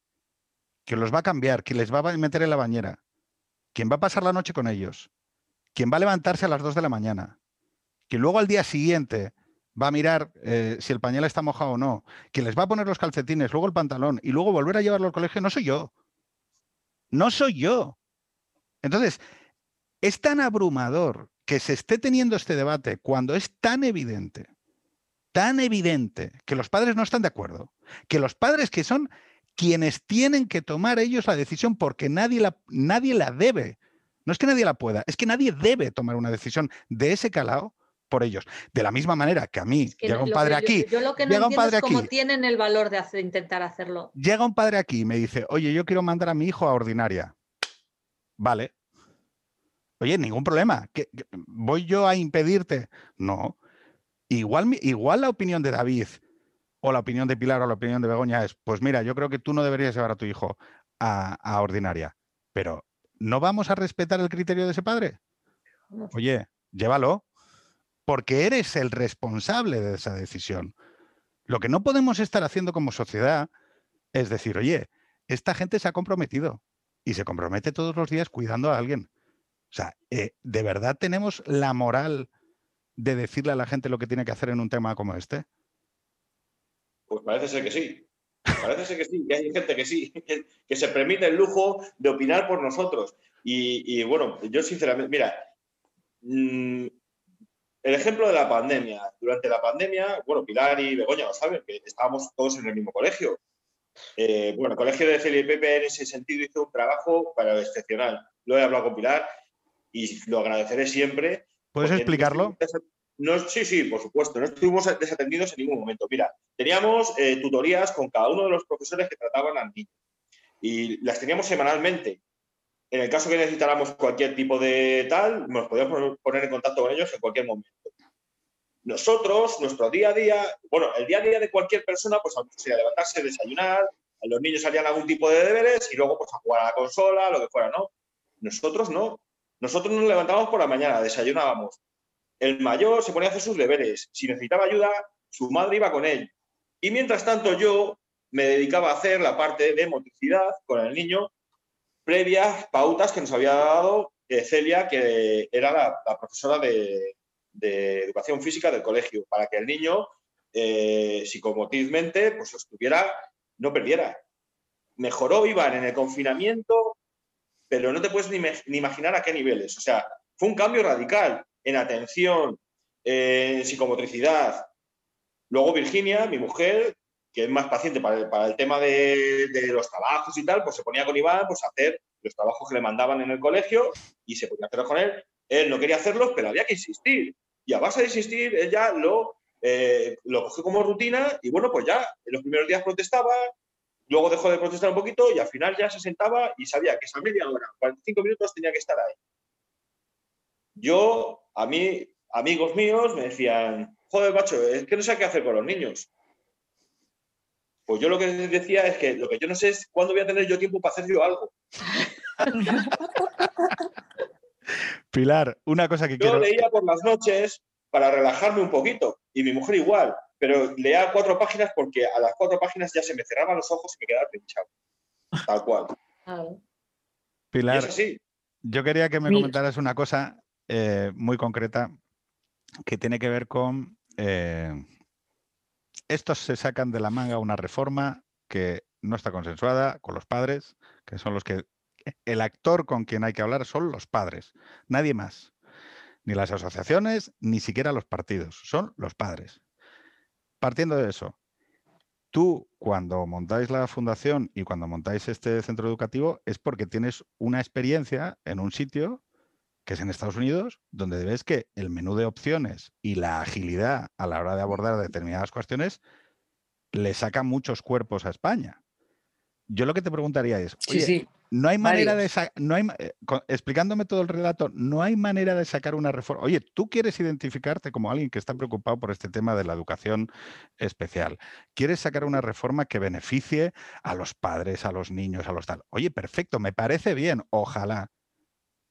¿Quién los va a cambiar? ¿Quién les va a meter en la bañera? ¿Quién va a pasar la noche con ellos? ¿Quién va a levantarse a las 2 de la mañana? ¿Quién luego al día siguiente va a mirar eh, si el pañal está mojado o no? ¿Quién les va a poner los calcetines, luego el pantalón y luego volver a llevarlo al colegio? No soy yo. No soy yo. Entonces, es tan abrumador que se esté teniendo este debate cuando es tan evidente tan evidente que los padres no están de acuerdo, que los padres que son quienes tienen que tomar ellos la decisión porque nadie la, nadie la debe. No es que nadie la pueda, es que nadie debe tomar una decisión de ese calado por ellos. De la misma manera que a mí llega un padre aquí. Yo, lo que no entiendo es cómo tienen el valor de intentar hacerlo. Llega un padre aquí y me dice, oye, yo quiero mandar a mi hijo a ordinaria. Vale. Oye, ningún problema. ¿Voy yo a impedirte? No. Igual, igual la opinión de David o la opinión de Pilar o la opinión de Begoña es, pues mira, yo creo que tú no deberías llevar a tu hijo a, ordinaria, pero ¿no vamos a respetar el criterio de ese padre? Oye, llévalo, porque eres el responsable de esa decisión. Lo que no podemos estar haciendo como sociedad es decir, oye, esta gente se ha comprometido y se compromete todos los días cuidando a alguien. O sea, eh, ¿de verdad tenemos la moral de decirle a la gente lo que tiene que hacer en un tema como este? Pues parece ser que sí. Parece ser que sí, que hay gente que sí, que, se permite el lujo de opinar por nosotros. Y, bueno, yo sinceramente, mira, mm, el ejemplo de la pandemia. Durante la pandemia, bueno, Pilar y Begoña lo saben, que estábamos todos en el mismo colegio. Eh, bueno, el colegio de Pepe en ese sentido hizo un trabajo para lo excepcional. Lo he hablado con Pilar y lo agradeceré siempre. ¿Puedes explicarlo? No, sí, sí, por supuesto. No estuvimos desatendidos en ningún momento. Mira, teníamos eh, tutorías con cada uno de los profesores que trataban al niño y las teníamos semanalmente. En el caso que necesitáramos cualquier tipo de tal, nos podíamos poner en contacto con ellos en cualquier momento. Nosotros, nuestro día a día, bueno, el día a día de cualquier persona, pues sería levantarse, desayunar, los niños harían algún tipo de deberes y luego pues a jugar a la consola, lo que fuera, ¿no? Nosotros no. Nosotros nos levantábamos por la mañana, desayunábamos. El mayor se ponía a hacer sus deberes. Si necesitaba ayuda, su madre iba con él. Y mientras tanto yo me dedicaba a hacer la parte de motricidad con el niño previas pautas que nos había dado eh, Celia, que era la, profesora de, educación física del colegio, para que el niño eh, pues estuviera, no perdiera. Mejoró Iván en el confinamiento, pero no te puedes ni, imaginar a qué niveles. O sea, fue un cambio radical en atención, en psicomotricidad. Luego Virginia, mi mujer, que es más paciente para el, tema de, los trabajos y tal, pues se ponía con Iván pues, a hacer los trabajos que le mandaban en el colegio y se ponía a hacerlos con él. Él no quería hacerlos, pero había que insistir. Y a base de insistir, él ya lo, eh, lo cogió como rutina y bueno, pues ya en los primeros días protestaba, luego dejó de protestar un poquito y al final ya se sentaba y sabía que esa media hora, 45 minutos tenía que estar ahí. Yo, a mí, amigos míos me decían, joder, macho, es que no sé qué hacer con los niños. Pues yo lo que decía es que lo que yo no sé es cuándo voy a tener yo tiempo para hacer yo algo. Pilar, una cosa que yo quiero... Yo leía por las noches para relajarme un poquito y mi mujer igual, pero leía cuatro páginas porque a las cuatro páginas ya se me cerraban los ojos y me quedaba pinchado. Tal cual. Pilar, yo quería que me comentaras una cosa eh, muy concreta que tiene que ver con eh, estos se sacan de la manga una reforma que no está consensuada con los padres, que son los que... El actor con quien hay que hablar son los padres, nadie más. Ni las asociaciones, ni siquiera los partidos, son los padres. Partiendo de eso, tú cuando montáis la fundación y cuando montáis este centro educativo es porque tienes una experiencia en un sitio que es en Estados Unidos, donde ves que el menú de opciones y la agilidad a la hora de abordar determinadas cuestiones le saca muchos cuerpos a España. Yo lo que te preguntaría es, no hay manera de no hay, eh, explicándome todo el relato, no hay manera de sacar una reforma. Oye, tú quieres identificarte como alguien que está preocupado por este tema de la educación especial. Quieres sacar una reforma que beneficie a los padres, a los niños, a los tal. Oye, perfecto, me parece bien, ojalá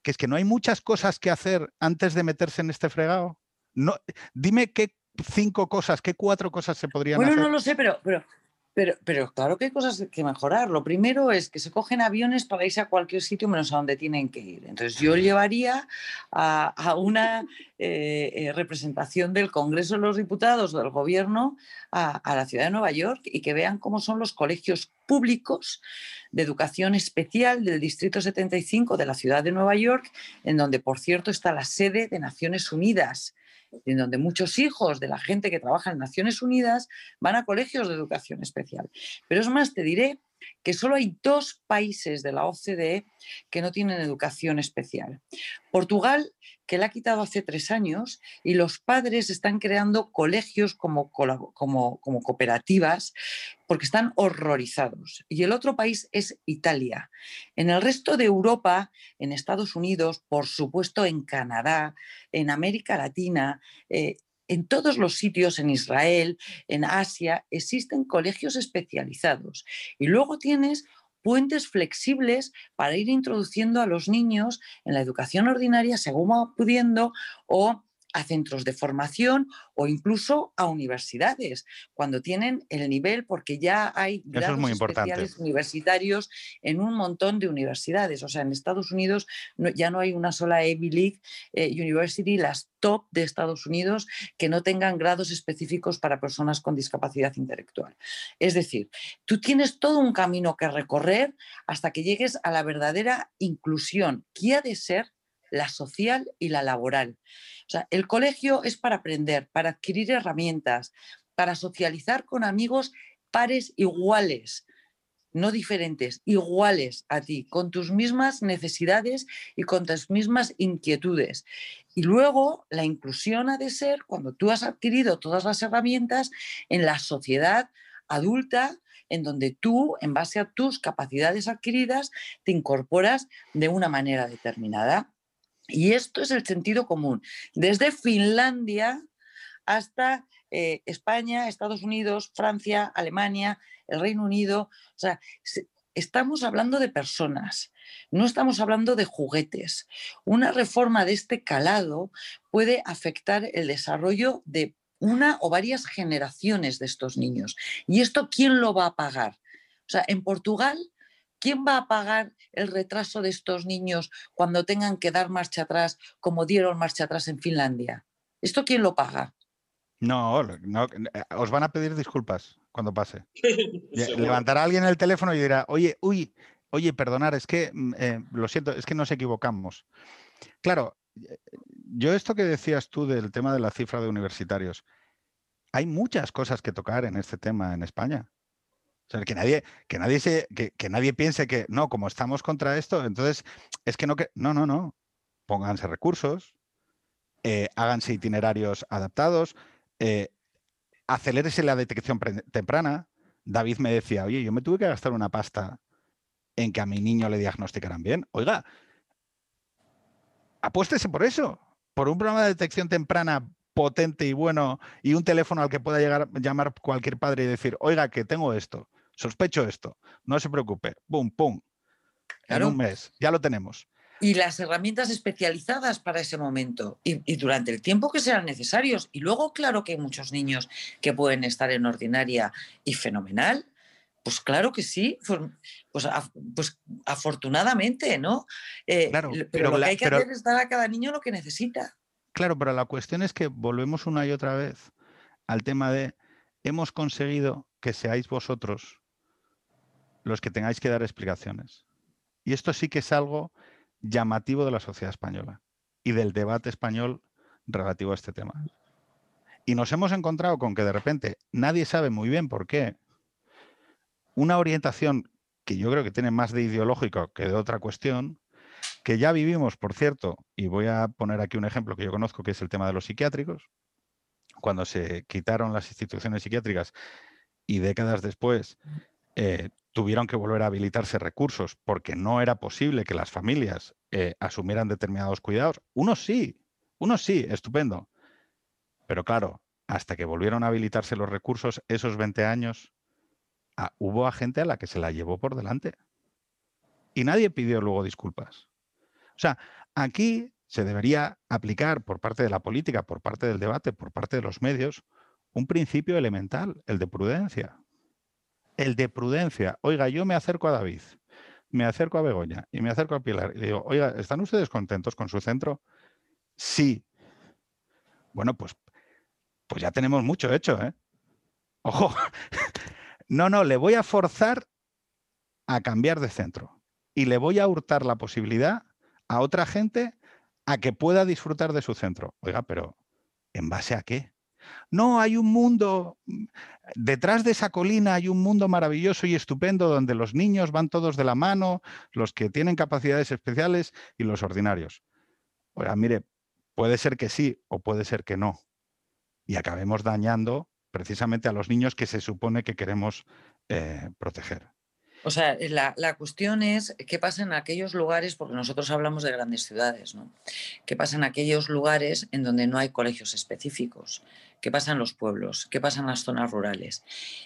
que es que no hay muchas cosas que hacer antes de meterse en este fregado. No, dime qué cinco cosas, qué cuatro cosas se podrían hacer. Bueno, no lo sé, pero, pero, pero, pero, claro que hay cosas que mejorar. Lo primero es que se cogen aviones para irse a cualquier sitio menos a donde tienen que ir. Entonces yo llevaría a, una eh, eh, representación del Congreso de los Diputados o del Gobierno a, a la ciudad de Nueva York y que vean cómo son los colegios públicos de educación especial del Distrito 75 de la ciudad de Nueva York, en donde, por cierto, está la sede de Naciones Unidas en donde muchos hijos de la gente que trabaja en Naciones Unidas van a colegios de educación especial. Pero es más, te diré que solo hay dos países de la OCDE que no tienen educación especial. Portugal, que la ha quitado hace tres años, y los padres están creando colegios como, como, como cooperativas porque están horrorizados. Y el otro país es Italia. En el resto de Europa, en Estados Unidos, por supuesto en Canadá, en América Latina, eh, en todos los sitios, en Israel, en Asia, existen colegios especializados. Y luego tienes puentes flexibles para ir introduciendo a los niños en la educación ordinaria según va pudiendo o a centros de formación o incluso a universidades, cuando tienen el nivel, porque ya hay grados especiales universitarios en un montón de universidades. O sea, en Estados Unidos ya no hay una sola Ivy League eh, University, las top de Estados Unidos, que no tengan grados específicos para personas con discapacidad intelectual. Es decir, tú tienes todo un camino que recorrer hasta que llegues a la verdadera inclusión, que ha de ser la social y la laboral. O sea, el colegio es para aprender, para adquirir herramientas, para socializar con amigos pares iguales, no diferentes, iguales a ti, con tus mismas necesidades y con tus mismas inquietudes. Y luego la inclusión ha de ser cuando tú has adquirido todas las herramientas en la sociedad adulta, en donde tú, en base a tus capacidades adquiridas, te incorporas de una manera determinada. Y esto es el sentido común. Desde Finlandia hasta eh, España, Estados Unidos, Francia, Alemania, el Reino Unido. O sea, estamos hablando de personas, no estamos hablando de juguetes. Una reforma de este calado puede afectar el desarrollo de una o varias generaciones de estos niños. ¿Y esto quién lo va a pagar? O sea, en Portugal, ¿quién va a pagar el retraso de estos niños cuando tengan que dar marcha atrás como dieron marcha atrás en Finlandia? ¿Esto quién lo paga? No, no, eh, os van a pedir disculpas cuando pase. Levantará alguien el teléfono y dirá, oye, uy, oye, perdonar, es que, mm, eh, lo siento, es que nos equivocamos. Claro, eh, yo esto que decías tú del tema de la cifra de universitarios, hay muchas cosas que tocar en este tema en España. Que nadie, que nadie que, nadie piense que no, como estamos contra esto, entonces es que no que. No, no, no. Pónganse recursos, háganse itinerarios adaptados, eh, acelérese la detección temprana. David me decía, oye, yo me tuve que gastar una pasta en que a mi niño le diagnosticaran bien. Oiga, apuéstese por eso, por un programa de detección temprana potente y bueno y un teléfono al que pueda llegar, llamar cualquier padre y decir, oiga, que tengo esto, sospecho esto, no se preocupe, pum, pum, en un mes, ya lo tenemos y las herramientas especializadas para ese momento y, durante el tiempo que sean necesarios. Y luego, claro que hay muchos niños que pueden estar en ordinaria y fenomenal. Pues claro que sí, pues, pues afortunadamente, ¿no? Eh, claro, pero, lo que hay que hacer es dar a cada niño lo que necesita. Claro, pero la cuestión es que volvemos una y otra vez al tema de hemos conseguido que seáis vosotros los que tengáis que dar explicaciones. Y esto sí que es algo llamativo de la sociedad española y del debate español relativo a este tema. Y nos hemos encontrado con que de repente nadie sabe muy bien por qué una orientación que yo creo que tiene más de ideológico que de otra cuestión, que ya vivimos, por cierto, y voy a poner aquí un ejemplo que yo conozco, que es el tema de los psiquiátricos, cuando se quitaron las instituciones psiquiátricas y décadas después eh, tuvieron que volver a habilitarse recursos porque no era posible que las familias eh, asumieran determinados cuidados. Unos sí, unos sí, estupendo. Pero claro, hasta que volvieron a habilitarse los recursos, esos 20 años, ah, hubo a gente a la que se la llevó por delante. Y nadie pidió luego disculpas. O sea, aquí se debería aplicar por parte de la política, por parte del debate, por parte de los medios, un principio elemental, el de prudencia el de prudencia. Oiga, yo me acerco a David, me acerco a Begoña y me acerco a Pilar y digo, oiga, ¿están ustedes contentos con su centro? Sí. Bueno, pues, pues ya tenemos mucho hecho, ¿eh? Ojo. No, no, le voy a forzar a cambiar de centro y le voy a hurtar la posibilidad a otra gente a que pueda disfrutar de su centro. Oiga, pero ¿en base a qué? No, hay un mundo, mm, detrás de esa colina hay un mundo maravilloso y estupendo donde los niños van todos de la mano, los que tienen capacidades especiales y los ordinarios. Oiga, mire, puede ser que sí o puede ser que no. Y acabemos dañando precisamente a los niños que se supone que queremos eh, proteger. O sea, la, la, cuestión es qué pasa en aquellos lugares, porque nosotros hablamos de grandes ciudades, ¿no? ¿Qué pasa en aquellos lugares en donde no hay colegios específicos? ¿Qué pasa en los pueblos? ¿Qué pasa en las zonas rurales?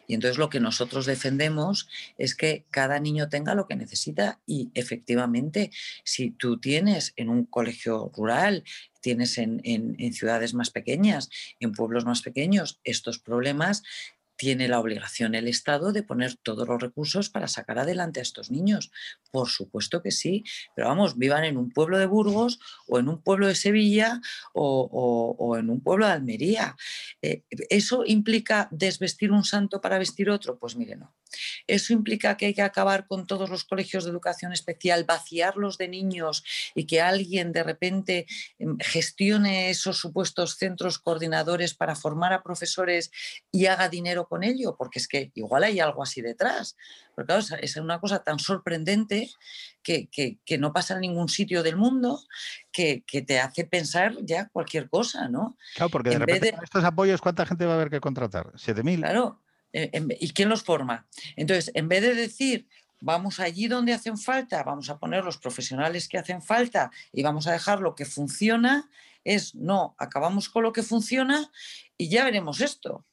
Y entonces lo que nosotros defendemos es que cada niño tenga lo que necesita y efectivamente, si tú tienes en un colegio rural, tienes en, en, en ciudades más pequeñas, en pueblos más pequeños, estos problemas tiene la obligación el Estado de poner todos los recursos para sacar adelante a estos niños. Por supuesto que sí, pero vamos, vivan en un pueblo de Burgos o en un pueblo de Sevilla o, en un pueblo de Almería. Eh, ¿Eso implica desvestir un santo para vestir otro? Pues mire, no. Eso implica que hay que acabar con todos los colegios de educación especial, vaciarlos de niños y que alguien de repente em, gestione esos supuestos centros coordinadores para formar a profesores y haga dinero con ello, porque es que igual hay algo así detrás. Porque claro, es una cosa tan sorprendente que, no pasa en ningún sitio del mundo que, te hace pensar ya cualquier cosa, ¿no? Claro, porque de repente con estos apoyos, ¿cuánta gente va a haber que contratar? ¿7.000? Claro, eh, ¿Y quién los forma? Entonces, en vez de decir, vamos allí donde hacen falta, vamos a poner los profesionales que hacen falta y vamos a dejar lo que funciona, es no, acabamos con lo que funciona y ya veremos esto.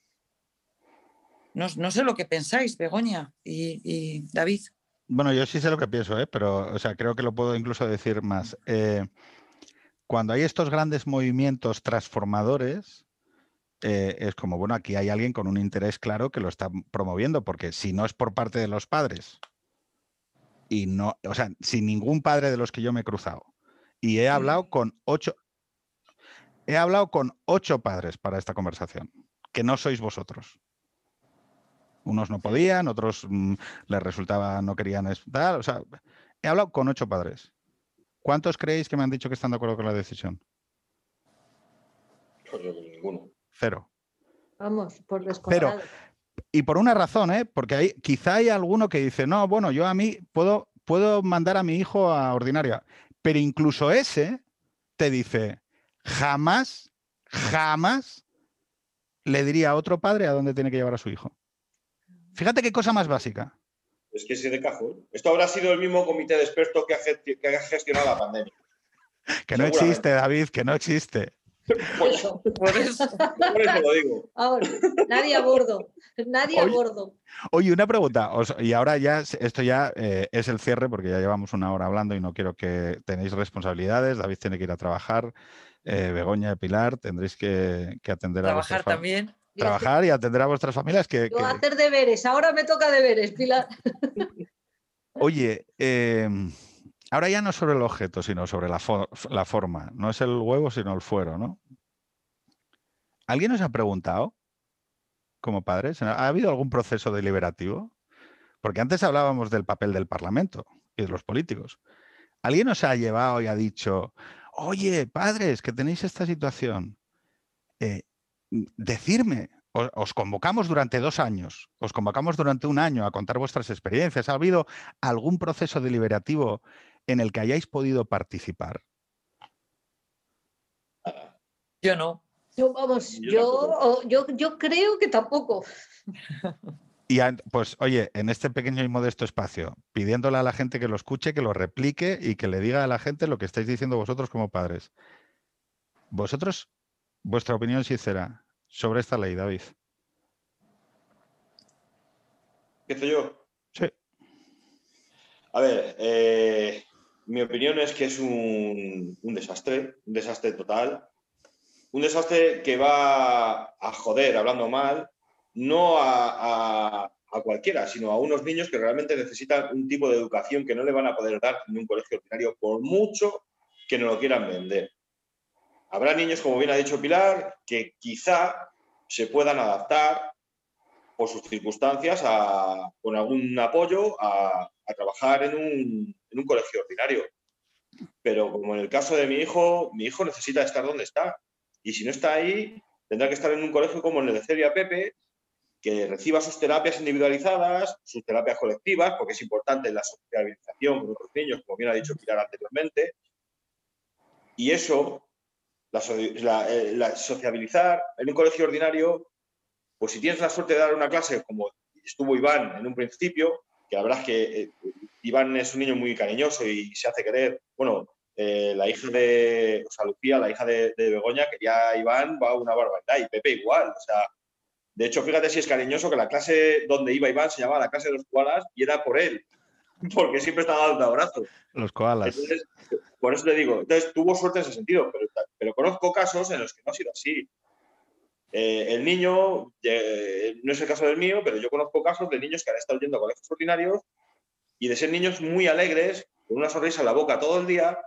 No, sé lo que pensáis, Begoña y, David. Bueno, yo sí sé lo que pienso, ¿eh? pero o sea, creo que lo puedo incluso decir más. Eh, cuando hay estos grandes movimientos transformadores, eh, es como, bueno, aquí hay alguien con un interés claro que lo está promoviendo, porque si no es por parte de los padres, y no, o sea, sin ningún padre de los que yo me he cruzado, y he hablado con ocho, he hablado con ocho padres para esta conversación, que no sois vosotros. Unos no podían, otros mm, les resultaba, no querían estar, o sea, he hablado con ocho padres. ¿Cuántos creéis que me han dicho que están de acuerdo con la decisión? Pues ninguno. Cero. Vamos, por descontado. Pero, y por una razón, ¿eh? porque hay, quizá hay alguno que dice, no, bueno, yo a mí puedo, puedo mandar a mi hijo a ordinaria, pero incluso ese te dice, jamás, jamás le diría a otro padre a dónde tiene que llevar a su hijo. Fíjate qué cosa más básica. Es que es de cajón. Esto habrá sido el mismo comité de expertos que ha, gestionado la pandemia. que no existe, David, que no existe. Por eso. Por eso, lo digo. Ahora, nadie a bordo. Nadie a bordo. Oye, una pregunta. y ahora ya, esto ya eh, es el cierre porque ya llevamos una hora hablando y no quiero que tenéis responsabilidades. David tiene que ir a trabajar. Eh, Begoña, Pilar, tendréis que, atender a Trabajar también. Trabajar y atender a vuestras familias. Que, Yo hacer deberes. Ahora me toca deberes, Pilar. Oye, eh, Ahora ya no sobre el objeto, sino sobre la, forma. No es el huevo, sino el fuero, ¿no? ¿Alguien os ha preguntado, como padres, ¿ha habido algún proceso deliberativo? Porque antes hablábamos del papel del Parlamento y de los políticos. ¿Alguien os ha llevado y ha dicho, oye, padres, que tenéis esta situación? Eh, decirme, os, convocamos durante dos años, os convocamos durante un año a contar vuestras experiencias. ¿Ha habido algún proceso deliberativo en el que hayáis podido participar? Yo no. Yo, vamos, yo, yo, creo que tampoco. Y pues, oye, en este pequeño y modesto espacio, pidiéndole a la gente que lo escuche, que lo replique y que le diga a la gente lo que estáis diciendo vosotros como padres. Vosotros, vuestra opinión sincera sobre esta ley, David. ¿Qué soy yo? Sí. A ver, eh, mi opinión es que es un, desastre, un desastre total. Un desastre que va a joder, hablando mal, no a, cualquiera, sino a unos niños que realmente necesitan un tipo de educación que no le van a poder dar en un colegio ordinario, por mucho que no lo quieran vender. Habrá niños, como bien ha dicho Pilar, que quizá se puedan adaptar por sus circunstancias con algún apoyo a, trabajar en un, en colegio ordinario. Pero como en el caso de mi hijo, mi hijo necesita estar donde está. Y si no está ahí, tendrá que estar en un colegio como el de Celia Pepe, que reciba sus terapias individualizadas, sus terapias colectivas, porque es importante la socialización con otros niños, como bien ha dicho Pilar anteriormente. Y eso, la, eh, la, sociabilizar en un colegio ordinario, pues si tienes la suerte de dar una clase como estuvo Iván en un principio, que la verdad es que eh, Iván es un niño muy cariñoso y se hace querer. Bueno, eh, la hija de, o la hija de, Begoña, quería a Iván, va una barbaridad, y Pepe igual. O sea, de hecho, fíjate si es cariñoso que la clase donde iba Iván se llamaba la clase de los koalas y era por él, porque siempre estaba dando abrazos. Los koalas. por eso te digo, entonces tuvo suerte en ese sentido, pero, pero conozco casos en los que no ha sido así. Eh, el niño, eh, no es el caso del mío, pero yo conozco casos de niños que han estado yendo a colegios ordinarios y de ser niños muy alegres, con una sonrisa en la boca todo el día,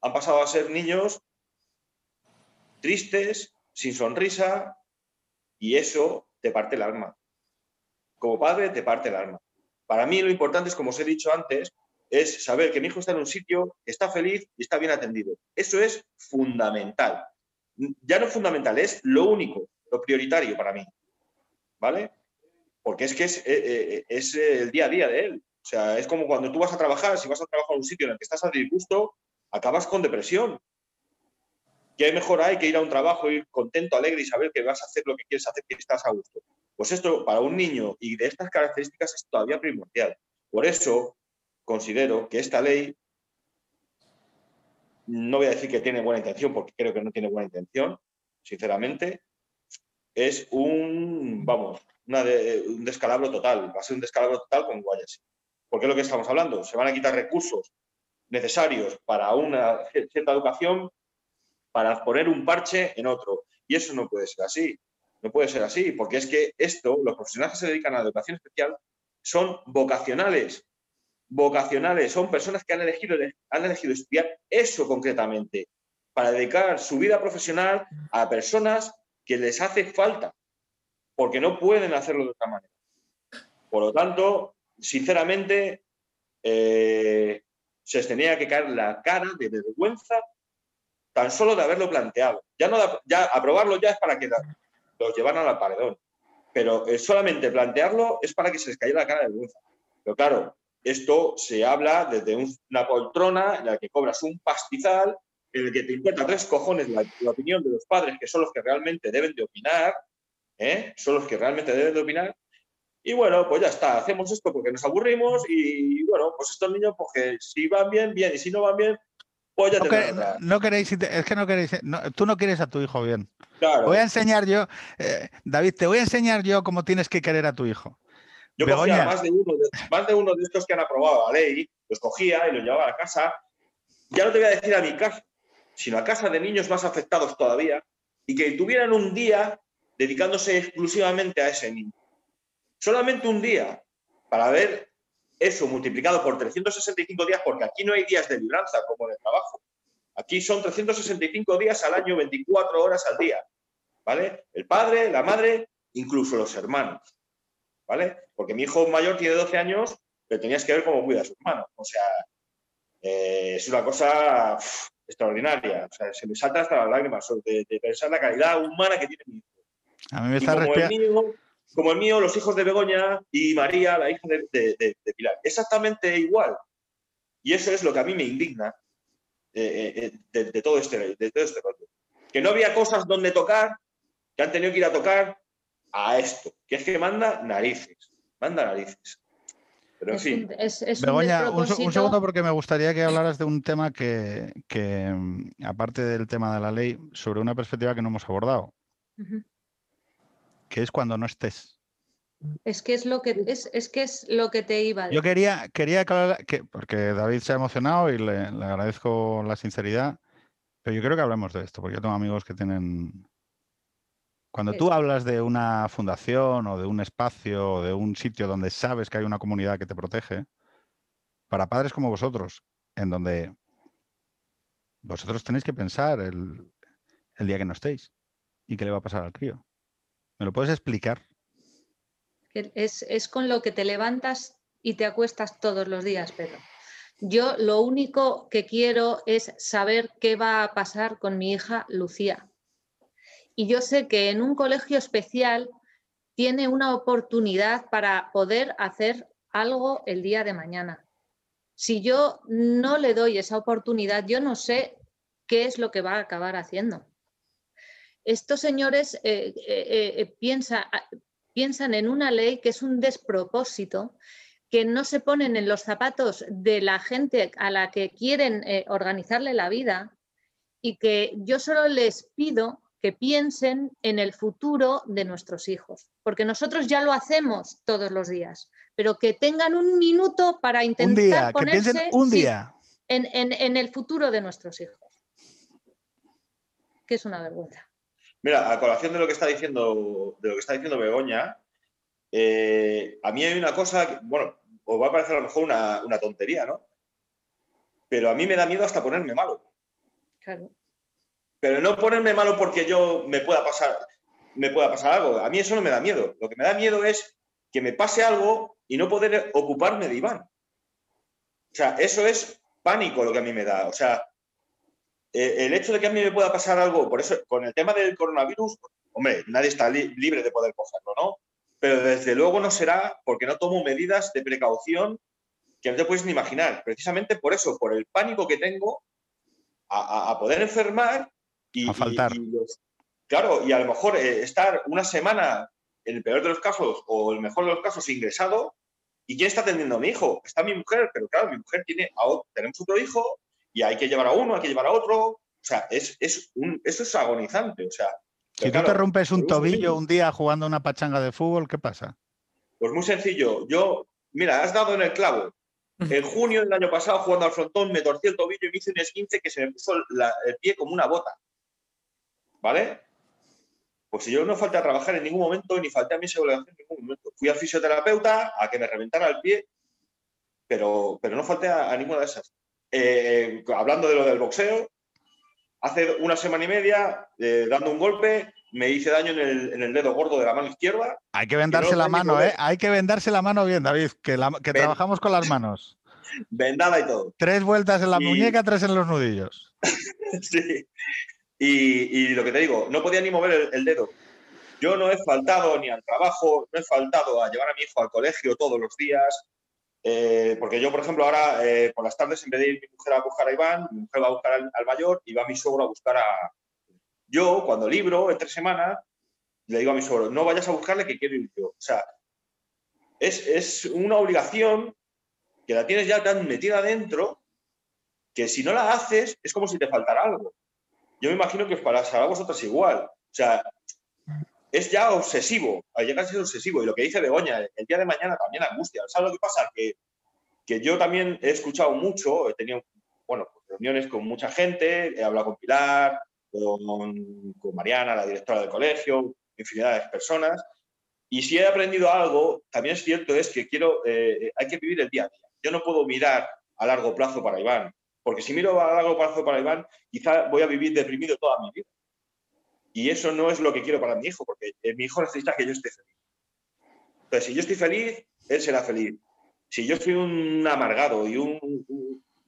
han pasado a ser niños tristes, sin sonrisa, y eso te parte el alma. Como padre te parte el alma. Para mí lo importante es, como os he dicho antes, es saber que mi hijo está en un sitio, está feliz y está bien atendido. Eso es fundamental. Ya no fundamental, es lo único, lo prioritario para mí. ¿Vale? Porque es que es, eh, eh, es el día a día de él. O sea, es como cuando tú vas a trabajar, si vas a trabajar en un sitio en el que estás a disgusto, acabas con depresión. ¿Qué mejor hay que ir a un trabajo, ir contento, alegre y saber que vas a hacer lo que quieres hacer, que estás a gusto? Pues esto para un niño y de estas características es todavía primordial. Por eso considero que esta ley, no voy a decir que tiene buena intención, porque creo que no tiene buena intención, sinceramente, es un, vamos, un descalabro total, va a ser un descalabro total con Guayas. Porque es lo que estamos hablando, se van a quitar recursos necesarios para una cierta educación para poner un parche en otro. Y eso no puede ser así. No puede ser así, porque es que esto, los profesionales que se dedican a la educación especial, son vocacionales. Vocacionales, son personas que han elegido, han elegido estudiar eso concretamente, para dedicar su vida profesional a personas que les hace falta, porque no pueden hacerlo de otra manera. Por lo tanto, sinceramente, eh, se tenía que caer la cara de vergüenza tan solo de haberlo planteado. Ya, no ya aprobarlo ya es para que los llevaran al paredón, pero eh, solamente plantearlo es para que se les cayera la cara de vergüenza. Pero claro, esto se habla desde una poltrona en la que cobras un pastizal, en el que te importa tres cojones la, opinión de los padres, que son los que realmente deben de opinar, ¿eh? son los que realmente deben de opinar, y bueno, pues ya está, hacemos esto porque nos aburrimos y bueno, pues estos niños, porque si van bien, bien, y si no van bien, no, no, queréis, es que no queréis, tú no quieres a tu hijo bien. Voy a enseñar yo, eh, David, te voy a enseñar yo cómo tienes que querer a tu hijo. Yo cogía más de, uno de, más de uno de estos que han aprobado la ley, los cogía y los llevaba a la casa. Ya no te voy a decir a mi casa, sino a casa de niños más afectados todavía, y que tuvieran un día dedicándose exclusivamente a ese niño solamente un día para ver eso multiplicado por 365 días, porque aquí no hay días de libranza como de trabajo. Aquí son 365 días al año, 24 horas al día. ¿Vale? El padre, la madre, incluso los hermanos. ¿Vale? Porque mi hijo mayor tiene 12 años, pero tenías que ver cómo cuida a su hermano. O sea, eh, es una cosa extraordinaria. O sea, se me salta hasta las lágrimas de, pensar la calidad humana que tiene mi hijo. A mí me está como el mío, los hijos de Begoña y María, la hija de, Pilar. Exactamente igual. Y eso es lo que a mí me indigna eh, eh, eh, de, todo este, de todo este Que no había cosas donde tocar, que han tenido que ir a tocar a esto, que es que manda narices, manda narices. Pero en fin. Begoña, un, segundo porque me gustaría que hablaras de un tema que, mm, aparte del tema de la ley, sobre una perspectiva que no hemos abordado que es cuando no estés. Es que es lo que es, es que es lo que te iba a decir. Yo quería, quería aclarar que, porque David se ha emocionado y le, agradezco la sinceridad, pero yo creo que hablemos de esto, porque yo tengo amigos que tienen. Cuando tú hablas de una fundación o de un espacio o de un sitio donde sabes que hay una comunidad que te protege, para padres como vosotros, en donde vosotros tenéis que pensar el, el día que no estéis y qué le va a pasar al crío. ¿Me lo puedes explicar? Es, con lo que te levantas y te acuestas todos los días, Pedro. Yo lo único que quiero es saber qué va a pasar con mi hija Lucía. Y yo sé que en un colegio especial tiene una oportunidad para poder hacer algo el día de mañana. Si yo no le doy esa oportunidad, yo no sé qué es lo que va a acabar haciendo estos señores eh, eh, eh, piensan en una ley que es un despropósito, que no se ponen en los zapatos de la gente a la que quieren organizarle la vida y que yo solo les pido que piensen en el futuro de nuestros hijos, porque nosotros ya lo hacemos todos los días, pero que tengan un minuto para intentar ponerse un día. en el futuro de nuestros hijos, que es una vergüenza. Mira, a colación de lo que está diciendo, de lo que está diciendo Begoña, eh, a mí hay una cosa, bueno, os va a parecer a lo mejor una, una, tontería, ¿no? Pero a mí me da miedo hasta ponerme malo. Claro. Pero no ponerme malo porque yo me pueda pasar, me pueda pasar algo. A mí eso no me da miedo. Lo que me da miedo es que me pase algo y no poder ocuparme de Iván. O sea, eso es pánico lo que a mí me da. O sea, eh, el hecho de que a mí me pueda pasar algo, por eso, con el tema del coronavirus, hombre, nadie está libre de poder cogerlo, ¿no? Pero desde luego no será porque no tomo medidas de precaución que no te puedes ni imaginar. Precisamente por eso, por el pánico que tengo a, poder enfermar y, a faltar. claro, y a lo mejor eh, estar una semana, en el peor de los casos o el mejor de los casos, ingresado. ¿Y quién está atendiendo a mi hijo? Está mi mujer, pero claro, mi mujer tiene, tenemos otro hijo y hay que llevar a uno, hay que llevar a otro. O sea, es, es un, eso es agonizante. O sea, si tú te rompes un tobillo un día jugando una pachanga de fútbol, ¿qué pasa? Pues muy sencillo. Yo, mira, has dado en el clavo. En junio del año pasado, jugando al frontón, me torcí el tobillo y me hice un esquince que se me puso el pie como una bota. ¿Vale? Pues si yo no falté a trabajar en ningún momento, ni falté a mi seguridad en ningún momento. Fui al fisioterapeuta a que me reventara el pie, pero, pero no falté a, ninguna de esas. Eh, hablando de lo del boxeo, hace una semana y media, eh, dando un golpe, me hice daño en el, dedo gordo de la mano izquierda. Hay que vendarse la mano, ¿eh? Hay que vendarse la mano bien, David, que, que trabajamos con las manos. Vendada y todo. Tres vueltas en la muñeca, tres en los nudillos. sí. Y, lo que te digo, no podía ni mover el, dedo. Yo no he faltado ni al trabajo, no he faltado a llevar a mi hijo al colegio todos los días, eh, porque yo, por ejemplo, ahora eh, por las tardes, en vez de ir mi mujer a buscar a Iván, mi mujer va a buscar al, mayor y va mi suegro a buscar a... Yo, cuando libro, entre semana, le digo a mi suegro, no vayas a buscarle que quiero ir yo. O sea, es, es una obligación que la tienes ya tan metida adentro que si no la haces es como si te faltara algo. Yo me imagino que os pasará a vosotros igual. O sea, es ya obsesivo, al llegar a ser obsesivo. Y lo que dice Begoña, el día de mañana también angustia. ¿Sabes lo que pasa? Que, que yo también he escuchado mucho, he tenido bueno, pues, reuniones con mucha gente, he hablado con Pilar, con, con, Mariana, la directora del colegio, infinidad de personas. Y si he aprendido algo, también es cierto, es que quiero, eh, hay que vivir el día a día. Yo no puedo mirar a largo plazo para Iván, porque si miro a largo plazo para Iván, quizá voy a vivir deprimido toda mi vida. Y eso no es lo que quiero para mi hijo, porque eh, mi hijo necesita que yo esté feliz. Entonces, si yo estoy feliz, él será feliz. Si yo soy un amargado y un,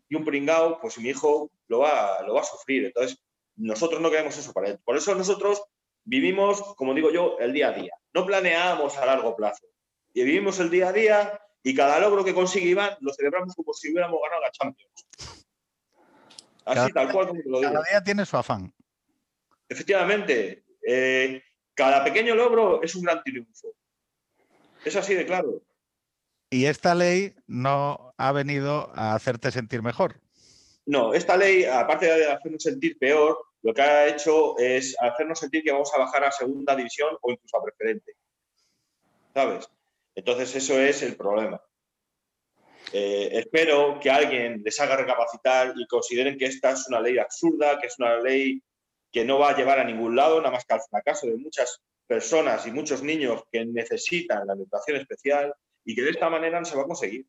y un pringao, pues mi hijo lo va, lo va a sufrir. Entonces, nosotros no queremos eso para él. Por eso nosotros vivimos, como digo yo, el día a día. No planeamos a largo plazo. Y vivimos el día a día y cada logro que consigue Iván lo celebramos como si hubiéramos ganado la Champions. Así, tal cual como te lo digo. Cada día tiene su afán. Efectivamente, eh, cada pequeño logro es un gran triunfo. Es así de claro. Y esta ley no ha venido a hacerte sentir mejor. No, esta ley, aparte de hacernos sentir peor, lo que ha hecho es hacernos sentir que vamos a bajar a segunda división o incluso a preferente. ¿Sabes? Entonces eso es el problema. Eh, espero que alguien les haga recapacitar y consideren que esta es una ley absurda, que es una ley que no va a llevar a ningún lado, nada más que al fracaso de muchas personas y muchos niños que necesitan la educación especial y que de esta manera no se va a conseguir.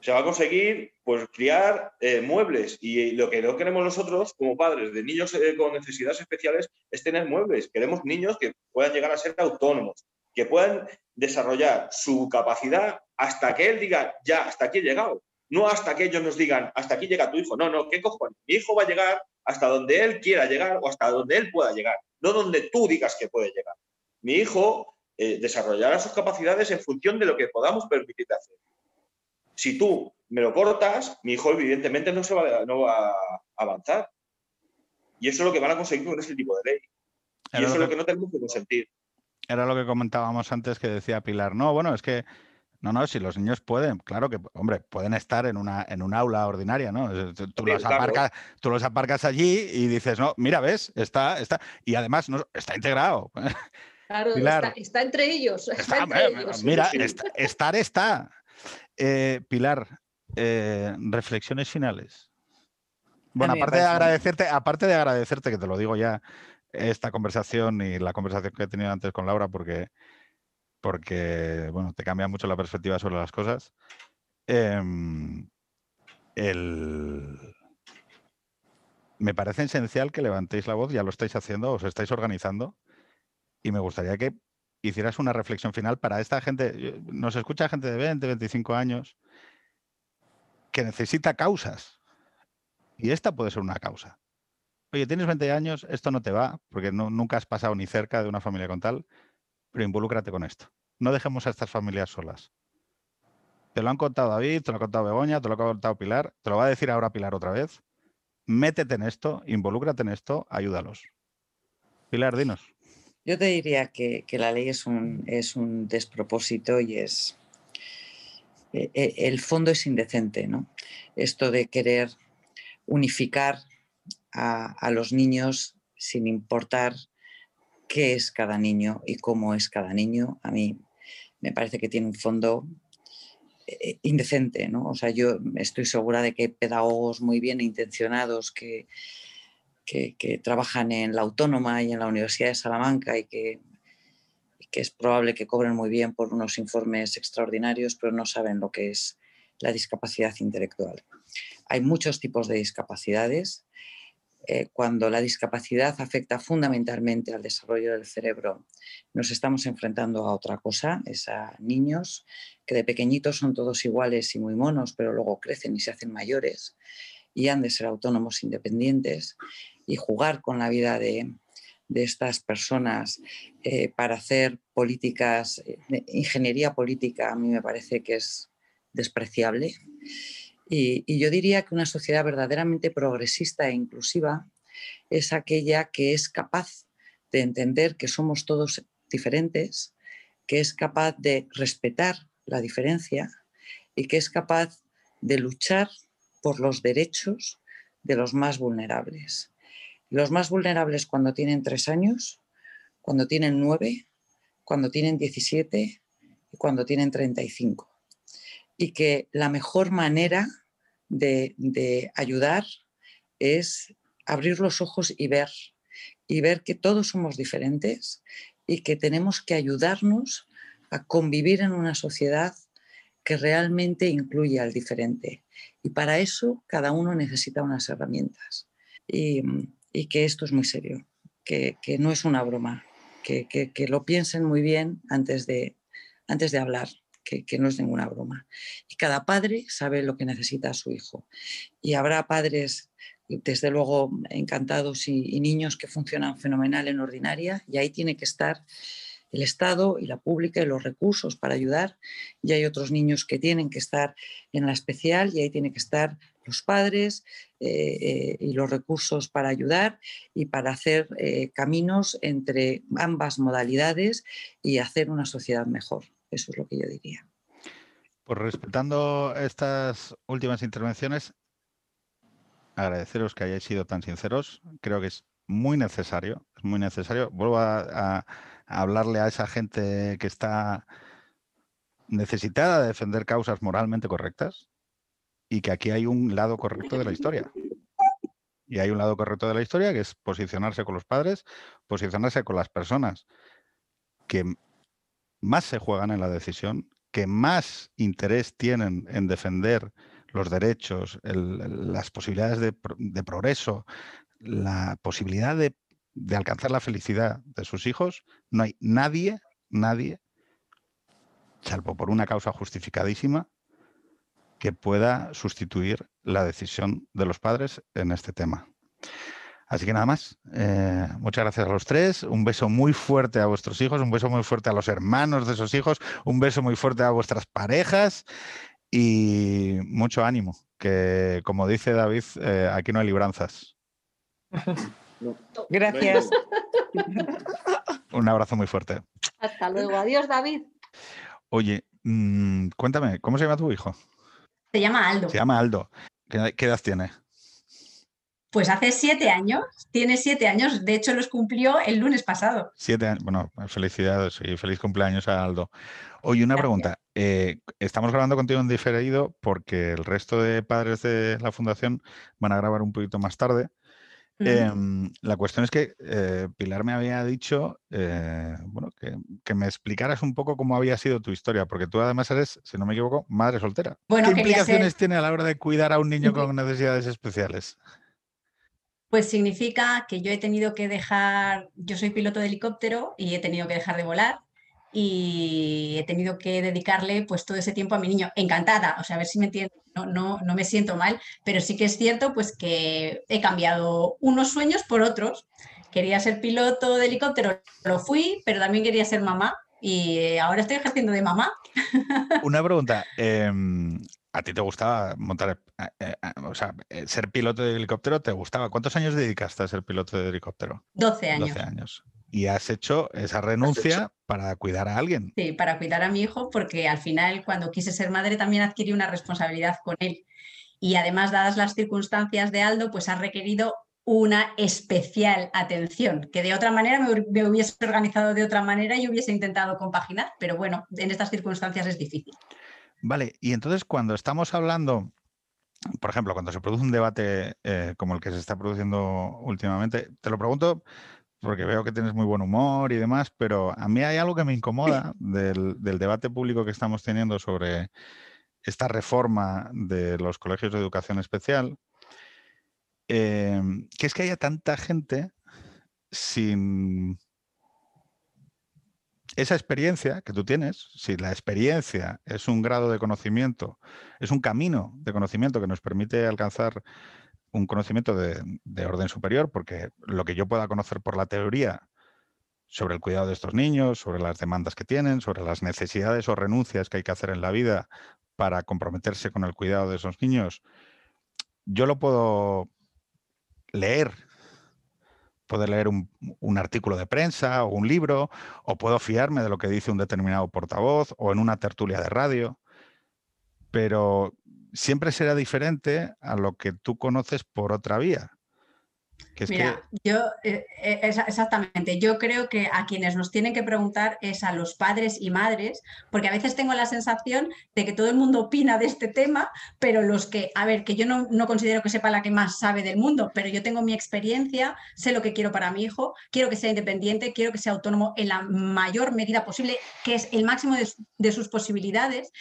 Se va a conseguir pues, criar eh, muebles y lo que no queremos nosotros como padres de niños eh, con necesidades especiales es tener muebles. Queremos niños que puedan llegar a ser autónomos, que puedan desarrollar su capacidad hasta que él diga, ya, hasta aquí he llegado. No hasta que ellos nos digan, hasta aquí llega tu hijo. No, no, ¿qué cojones? Mi hijo va a llegar hasta donde él quiera llegar o hasta donde él pueda llegar, no donde tú digas que puede llegar. Mi hijo eh, desarrollará sus capacidades en función de lo que podamos permitirle hacer. Si tú me lo cortas, mi hijo evidentemente no, se va, no va a avanzar. Y eso es lo que van a conseguir con este tipo de ley. Y eso es lo que no tenemos que consentir. Era lo que comentábamos antes que decía Pilar. No, bueno, es que no, no, si los niños pueden, claro que, hombre, pueden estar en una en un aula ordinaria, ¿no? Tú los, aparcas, tú los aparcas allí y dices, no, mira, ves, está, está, y además no, está integrado. Claro, está, entre ellos. Mira, estar está. Eh, Pilar, eh, reflexiones finales. Bueno, aparte de agradecerte, aparte de agradecerte, que te lo digo ya, esta conversación y la conversación que he tenido antes con Laura porque, porque bueno, te cambia mucho la perspectiva sobre las cosas. Em, me parece esencial que levantéis la voz, ya lo estáis haciendo, os estáis organizando y me gustaría que hicieras una reflexión final para esta gente, nos escucha gente de 20, 25 años que necesita causas y esta puede ser una causa. Oye, tienes 20 años, esto no te va, porque nunca has pasado ni cerca de una familia con tal, pero involúcrate con esto. No dejemos a estas familias solas. Te lo han contado David, te lo ha contado Begoña, te lo ha contado Pilar, te lo va a decir ahora Pilar otra vez. Métete en esto, involúcrate en esto, ayúdalos. Pilar, dinos. Yo te diría que, la ley es un, es un despropósito y es... Eh, eh, el fondo es indecente, ¿no? Esto de querer unificar a, los niños sin importar qué es cada niño y cómo es cada niño, a mí me parece que tiene un fondo eh, indecente, ¿no? O sea, yo estoy segura de que hay pedagogos muy bien intencionados que, que, trabajan en la Autónoma y en la Universidad de Salamanca y que, que es probable que cobren muy bien por unos informes extraordinarios, pero no saben lo que es la discapacidad intelectual. Hay muchos tipos de discapacidades eh, cuando la discapacidad afecta fundamentalmente al desarrollo del cerebro, nos estamos enfrentando a otra cosa, es a niños que de pequeñitos son todos iguales y muy monos, pero luego crecen y se hacen mayores y han de ser autónomos independientes y jugar con la vida de, estas personas eh, para hacer políticas, de ingeniería política, a mí me parece que es despreciable. Y, yo diría que una sociedad verdaderamente progresista e inclusiva es aquella que es capaz de entender que somos todos diferentes, que es capaz de respetar la diferencia y que es capaz de luchar por los derechos de los más vulnerables. Los más vulnerables cuando tienen tres años, cuando tienen nueve, cuando tienen 17 y cuando tienen 35. Y que la mejor manera de, ayudar es abrir los ojos y ver, y ver que todos somos diferentes y que tenemos que ayudarnos a convivir en una sociedad que realmente incluye al diferente. Y para eso cada uno necesita unas herramientas. Y, que esto es muy serio, que, no es una broma, que, que, lo piensen muy bien antes de, antes de hablar que, no es ninguna broma. Y cada padre sabe lo que necesita a su hijo. Y habrá padres, desde luego, encantados y, niños que funcionan fenomenal en ordinaria, y ahí tiene que estar el Estado y la pública y los recursos para ayudar. Y hay otros niños que tienen que estar en la especial y ahí tienen que estar los padres eh, eh, y los recursos para ayudar y para hacer eh, caminos entre ambas modalidades y hacer una sociedad mejor. Eso es lo que yo diría. Pues respetando estas últimas intervenciones, agradeceros que hayáis sido tan sinceros. Creo que es muy necesario, es muy necesario. Vuelvo a, hablarle a esa gente que está necesitada de defender causas moralmente correctas y que aquí hay un lado correcto de la historia. Y hay un lado correcto de la historia que es posicionarse con los padres, posicionarse con las personas que más se juegan en la decisión, que más interés tienen en defender los derechos, las posibilidades de, progreso, la posibilidad de, alcanzar la felicidad de sus hijos, no hay nadie, nadie, salvo por una causa justificadísima, que pueda sustituir la decisión de los padres en este tema. Así que nada más. Eh, muchas gracias a los tres. Un beso muy fuerte a vuestros hijos, un beso muy fuerte a los hermanos de esos hijos, un beso muy fuerte a vuestras parejas y mucho ánimo, que como dice David, eh, aquí no hay libranzas. Gracias. Un abrazo muy fuerte. Hasta luego. Adiós, David. Oye, mm, cuéntame, ¿cómo se llama tu hijo? Se llama Aldo. Se llama Aldo. qué edad tiene? Pues hace siete años, tiene siete años, de hecho los cumplió el lunes pasado. Siete años, bueno, felicidades y feliz cumpleaños a Aldo. Oye, una pregunta, eh, estamos grabando contigo en diferido porque el resto de padres de la fundación van a grabar un poquito más tarde. Em, la cuestión es que eh, Pilar me había dicho eh, bueno, que, me explicaras un poco cómo había sido tu historia, porque tú además eres, si no me equivoco, madre soltera. ¿Qué implicaciones tiene a la hora de cuidar a un niño con necesidades especiales? Pues significa que yo he tenido que dejar, yo soy piloto de helicóptero y he tenido que dejar de volar y he tenido que dedicarle pues todo ese tiempo a mi niño. Encantada, o sea, a ver si me entiendo, no, no, no me siento mal, pero sí que es cierto pues que he cambiado unos sueños por otros. Quería ser piloto de helicóptero, lo fui, pero también quería ser mamá y ahora estoy ejerciendo de mamá. Una pregunta, em, ¿a ti te gustaba montar, eh, eh, o sea, eh, ser piloto de helicóptero te gustaba? ¿Cuántos años dedicaste a ser piloto de helicóptero? 12 años. 12 años y has hecho esa renuncia para cuidar a alguien. Sí, para cuidar a mi hijo, porque al final cuando quise ser madre también adquirí una responsabilidad con él. Y además, dadas las circunstancias de Aldo, pues ha requerido una especial atención, que de otra manera me, hubiese organizado de otra manera y hubiese intentado compaginar, pero bueno, en estas circunstancias es difícil. Vale, y entonces cuando estamos hablando, por ejemplo, cuando se produce un debate eh, como el que se está produciendo últimamente, te lo pregunto porque veo que tienes muy buen humor y demás, pero a mí hay algo que me incomoda del, debate público que estamos teniendo sobre esta reforma de los colegios de educación especial, em, que es que haya tanta gente sin esa experiencia que tú tienes, si la experiencia es un grado de conocimiento, es un camino de conocimiento que nos permite alcanzar un conocimiento de, orden superior, porque lo que yo pueda conocer por la teoría sobre el cuidado de estos niños, sobre las demandas que tienen, sobre las necesidades o renuncias que hay que hacer en la vida para comprometerse con el cuidado de esos niños, yo lo puedo leer. Puedo leer un, un, artículo de prensa o un libro, o puedo fiarme de lo que dice un determinado portavoz o en una tertulia de radio. Pero siempre será diferente a lo que tú conoces por otra vía. Mira, yo eh, eh, exactamente, yo creo que a quienes nos tienen que preguntar es a los padres y madres, porque a veces tengo la sensación de que todo el mundo opina de este tema, pero los que, a ver, que yo no, no considero que sepa la que más sabe del mundo, pero yo tengo mi experiencia, sé lo que quiero para mi hijo, quiero que sea independiente, quiero que sea autónomo en la mayor medida posible, que es el máximo de, de sus posibilidades.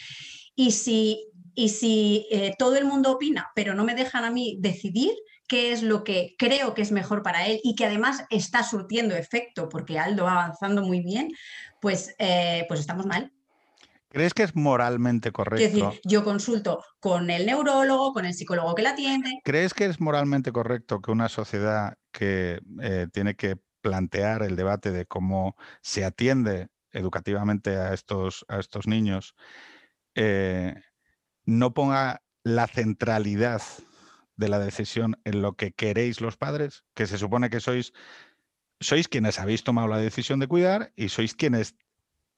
Y si y si eh, todo el mundo opina, pero no me dejan a mí decidir qué es lo que creo que es mejor para él y que además está surtiendo efecto porque Aldo va avanzando muy bien, pues, eh, pues estamos mal. ¿Crees que es moralmente correcto? Es decir, yo consulto con el neurólogo, con el psicólogo que la atiende. ¿Crees que es moralmente correcto que una sociedad que eh, tiene que plantear el debate de cómo se atiende educativamente a estos, a estos niños no ponga la centralidad de la decisión en lo que queréis los padres, que se supone que sois, sois quienes habéis tomado la decisión de cuidar y sois quienes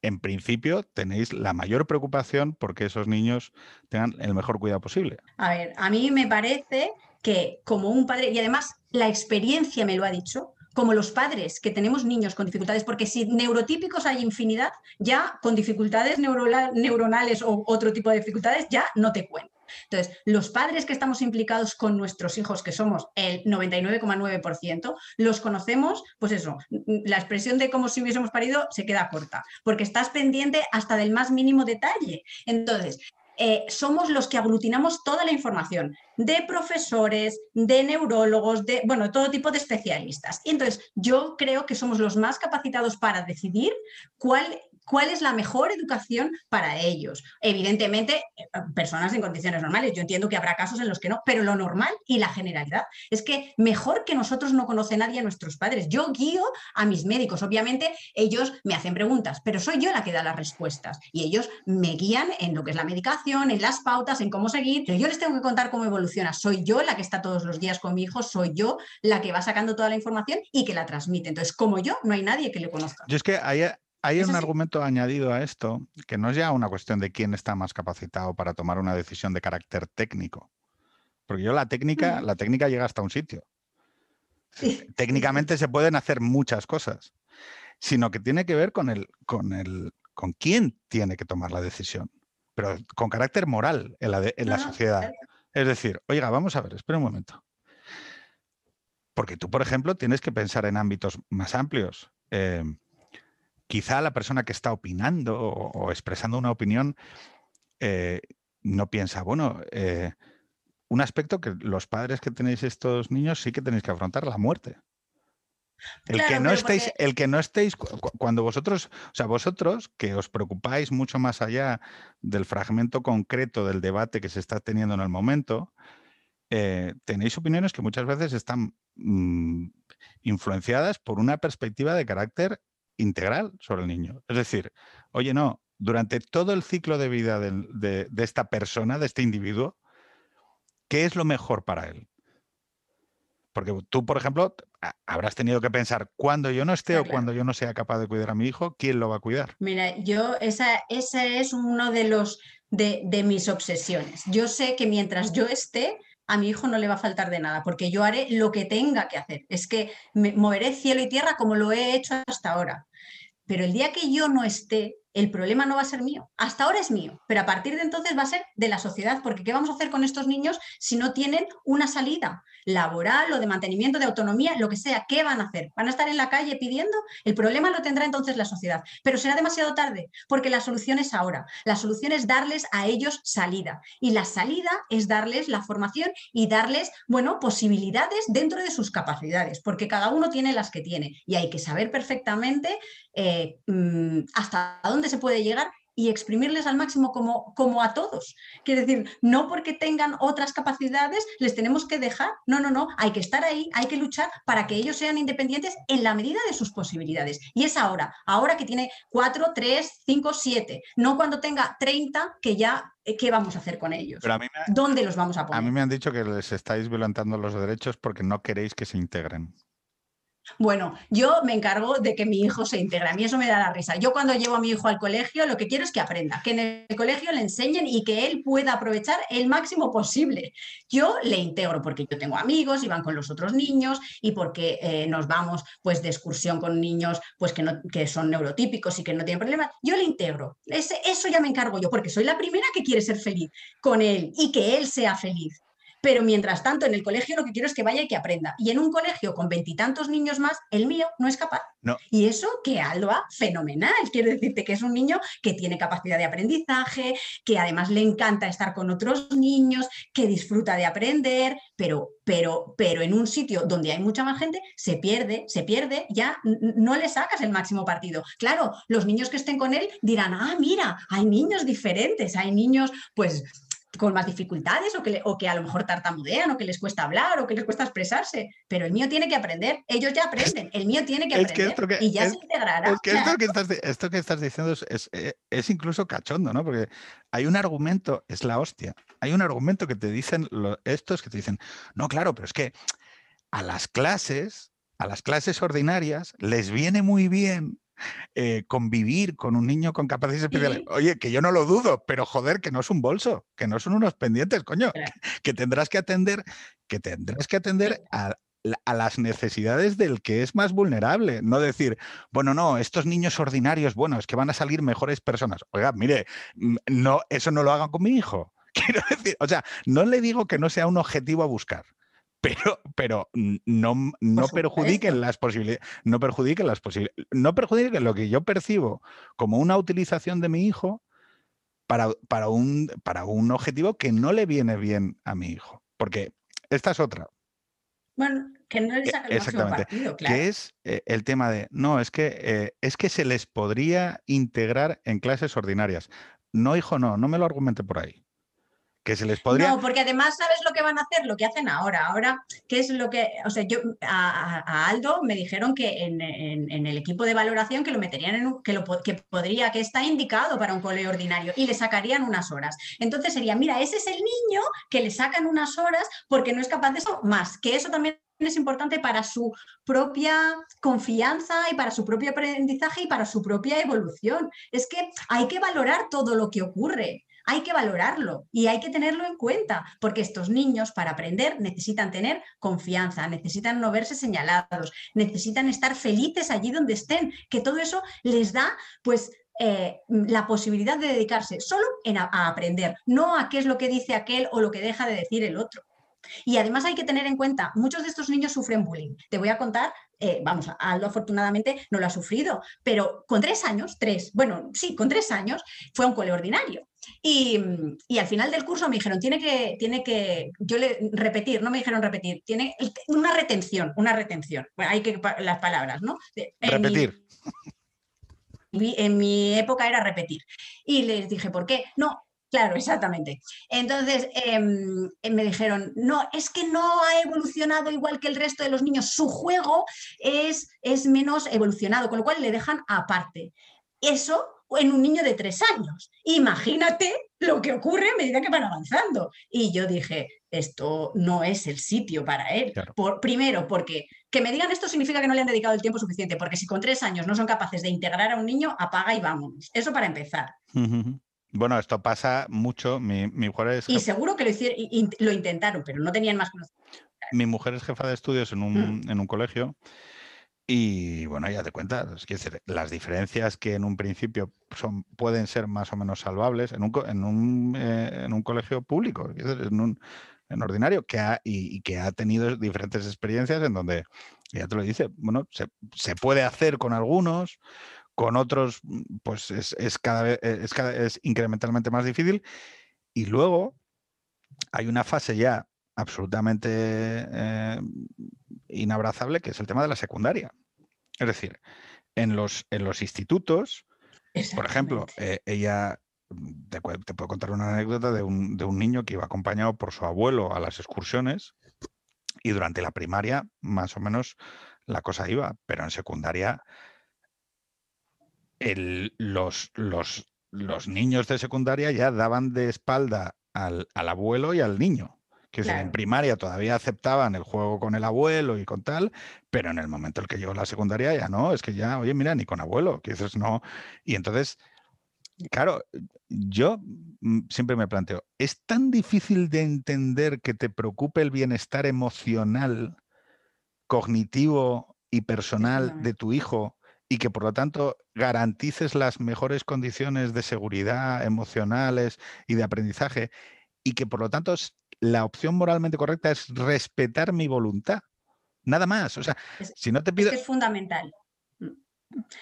en principio tenéis la mayor preocupación porque esos niños tengan el mejor cuidado posible. A ver, a mí me parece que como un padre, y además la experiencia me lo ha dicho, como los padres que tenemos niños con dificultades, porque si neurotípicos hay infinidad, ya con dificultades neuronales o otro tipo de dificultades, ya no te cuento. Entonces, los padres que estamos implicados con nuestros hijos, que somos el 99,9%, los conocemos, pues eso, la expresión de como si hubiésemos parido se queda corta, porque estás pendiente hasta del más mínimo detalle. Entonces, eh, somos los que aglutinamos toda la información de profesores, de neurólogos, de, bueno, todo tipo de especialistas. Y entonces yo creo que somos los más capacitados para decidir cuál cuál es la mejor educación para ellos. Evidentemente, eh, personas en condiciones normales. Yo entiendo que habrá casos en los que no, pero lo normal y la generalidad es que mejor que nosotros no conoce nadie a nuestros padres. Yo guío a mis médicos. Obviamente, ellos me hacen preguntas, pero soy yo la que da las respuestas. Y ellos me guían en lo que es la medicación, en las pautas, en cómo seguir. Pero yo les tengo que contar cómo evoluciona. Soy yo la que está todos los días con mi hijo, soy yo la que va sacando toda la información y que la transmite. Entonces, como yo, no hay nadie que le conozca. Yo es que hay, hay un argumento añadido a esto que no es ya una cuestión de quién está más capacitado para tomar una decisión de carácter técnico. Porque yo la técnica, la técnica llega hasta un sitio. Técnicamente se pueden hacer muchas cosas, sino que tiene que ver con el, con el, con quién tiene que tomar la decisión, pero con carácter moral en la, en la sociedad. Es decir, oiga, vamos a ver, espera un momento. Porque tú, por ejemplo, tienes que pensar en ámbitos más amplios. Eh, quizá la persona que está opinando o, expresando una opinión eh, no piensa, bueno, eh, un aspecto que los padres que tenéis estos niños sí que tenéis que afrontar, la muerte. El que no estéis, el que no estéis, cuando vosotros, o sea, vosotros que os preocupáis mucho más allá del fragmento concreto del debate que se está teniendo en el momento, eh, tenéis opiniones que muchas veces están mm, influenciadas por una perspectiva de carácter integral sobre el niño. Es decir, oye, no, durante todo el ciclo de vida de, esta persona, de este individuo, ¿qué es lo mejor para él? Porque tú, por ejemplo, habrás tenido que pensar, cuando yo no esté o cuando yo no sea capaz de cuidar a mi hijo, ¿quién lo va a cuidar? Mira, yo, esa, ese es uno de los de, de mis obsesiones. Yo sé que mientras yo esté, a mi hijo no le va a faltar de nada, porque yo haré lo que tenga que hacer. Es que me moveré cielo y tierra como lo he hecho hasta ahora. Pero el día que yo no esté, el problema no va a ser mío. Hasta ahora es mío, pero a partir de entonces va a ser de la sociedad, porque ¿qué vamos a hacer con estos niños si no tienen una salida laboral o de mantenimiento de autonomía, lo que sea? ¿Qué van a hacer? ¿Van a estar en la calle pidiendo? El problema lo tendrá entonces la sociedad, pero será demasiado tarde, porque la solución es ahora. La solución es darles a ellos salida y la salida es darles la formación y darles, bueno, posibilidades dentro de sus capacidades, porque cada uno tiene las que tiene y hay que saber perfectamente eh, mm, hasta dónde se puede llegar y exprimirles al máximo como, como a todos. Quiere decir, no porque tengan otras capacidades les tenemos que dejar, no, no, no, hay que estar ahí, hay que luchar para que ellos sean independientes en la medida de sus posibilidades. Y es ahora, ahora que tiene 4, 3, 5, 7, no cuando tenga 30 que ya eh, ¿qué vamos a hacer con ellos? ¿Dónde los vamos a poner? A mí me han dicho que les estáis violentando los derechos porque no queréis que se integren. Bueno, yo me encargo de que mi hijo se integre. A mí eso me da la risa. Yo cuando llevo a mi hijo al colegio, lo que quiero es que aprenda, que en el colegio le enseñen y que él pueda aprovechar el máximo posible. Yo le integro porque yo tengo amigos y van con los otros niños y porque eh, nos vamos pues de excursión con niños pues que, no, que son neurotípicos y que no tienen problemas. Yo le integro. eso ya me encargo yo porque soy la primera que quiere ser feliz con él y que él sea feliz. Pero mientras tanto, en el colegio lo que quiero es que vaya y que aprenda. Y en un colegio con veintitantos niños más, el mío no es capaz. Y eso que Alba, fenomenal. Quiero decirte que es un niño que tiene capacidad de aprendizaje, que además le encanta estar con otros niños, que disfruta de aprender, pero, pero, pero en un sitio donde hay mucha más gente, se pierde, se pierde, ya no le sacas el máximo partido. Claro, los niños que estén con él dirán, ah, mira, hay niños diferentes, hay niños, pues con más dificultades o que, o que a lo mejor tartamudean o que les cuesta hablar o que les cuesta expresarse, pero el mío tiene que aprender, ellos ya aprenden, el mío tiene que aprender y ya se integrará. Es que esto, que estás, esto que estás diciendo es, eh, es, incluso cachondo, ¿no? Porque hay un argumento, es la hostia, hay un argumento que te dicen estos que te dicen, no, claro, pero es que a las clases, a las clases ordinarias les viene muy bien eh, convivir con un niño con capacidades especiales. Oye, que yo no lo dudo, pero joder, que no es un bolso, que no son unos pendientes, coño, que, tendrás que atender, que tendrás que atender a, las necesidades del que es más vulnerable. No decir, bueno, no, estos niños ordinarios, bueno, es que van a salir mejores personas. Oiga, mire, mm, no, eso no lo hagan con mi hijo. Quiero decir, o sea, no le digo que no sea un objetivo a buscar pero, pero no, no perjudiquen las posibilidades, no perjudiquen las posibilidades, no perjudiquen lo que yo percibo como una utilización de mi hijo para, para, un, para un objetivo que no le viene bien a mi hijo. Porque esta es otra. Bueno, que no le el Exactamente. Partido, claro. Que es eh, el tema de, no, es que, eh, es que se les podría integrar en clases ordinarias. No, hijo, no, no me lo argumente por ahí que se les podría... No, porque además sabes lo que van a hacer, lo que hacen ahora. Ahora, ¿qué es lo que...? O sea, yo a, Aldo me dijeron que en, el equipo de valoración que lo meterían en un, que, lo, que podría, que está indicado para un cole ordinario y le sacarían unas horas. Entonces sería, mira, ese es el niño que le sacan unas horas porque no es capaz de eso más, que eso también es importante para su propia confianza y para su propio aprendizaje y para su propia evolución. Es que hay que valorar todo lo que ocurre hay que valorarlo y hay que tenerlo en cuenta, porque estos niños para aprender necesitan tener confianza, necesitan no verse señalados, necesitan estar felices allí donde estén, que todo eso les da pues eh, la posibilidad de dedicarse solo en a, aprender, no a qué es lo que dice aquel o lo que deja de decir el otro. Y además hay que tener en cuenta, muchos de estos niños sufren bullying. Te voy a contar, eh, vamos, Aldo afortunadamente no lo ha sufrido, pero con tres años, tres, bueno, sí, con tres años, fue a un cole ordinario. Y, al final del curso me dijeron, tiene que, tiene que, yo le repetir, no me dijeron repetir, tiene una retención, una retención. Bueno, hay que las palabras, ¿no? repetir. en mi época era repetir. Y les dije, ¿por qué? No, Claro, exactamente. Entonces em, me dijeron, no, es que no ha evolucionado igual que el resto de los niños, su juego es, es menos evolucionado, con lo cual le dejan aparte. Eso en un niño de tres años. Imagínate lo que ocurre a medida que van avanzando. Y yo dije, esto no es el sitio para él. Por, primero, porque que me digan esto significa que no le han dedicado el tiempo suficiente, porque si con tres años no son capaces de integrar a un niño, apaga y vámonos. Eso para empezar. Bueno, esto pasa mucho. Mi, mujer es. Y seguro que lo, hicieron, lo intentaron, pero no tenían más conocimiento. Mi mujer es jefa de estudios en un, mm. colegio. Y bueno, ya te cuenta, las diferencias que en un principio son, pueden ser más o menos salvables en un, en un, eh, en un colegio público, en un en ordinario, que ha, y, que ha tenido diferentes experiencias en donde, ya te lo dice, bueno, se, se puede hacer con algunos, con otros, mm, pues es, cada vez eh, es, cada, es incrementalmente más difícil. Y luego hay una fase ya absolutamente eh, inabrazable, que es el tema de la secundaria. Es decir, en los, en los institutos, por ejemplo, eh, ella, mm, te, te, puedo contar una anécdota de un, de un niño que iba acompañado por su abuelo a las excursiones y durante la primaria, más o menos, la cosa iba, pero en secundaria los, los, los, niños de secundaria ya daban de espalda al, abuelo y al niño. Que en primaria todavía aceptaban el juego con el abuelo y con tal, pero en el momento en que llegó la secundaria ya no, es que ya, oye, mira, ni con abuelo, que dices no. Y entonces, claro, yo mm, siempre me planteo, ¿es tan difícil de entender que te preocupe el bienestar emocional, cognitivo y personal de tu hijo y que por lo tanto garantices las mejores condiciones de seguridad emocionales y de aprendizaje y que por lo tanto la opción moralmente correcta es respetar mi voluntad. Nada más. O sea, si no te pido... Es, fundamental.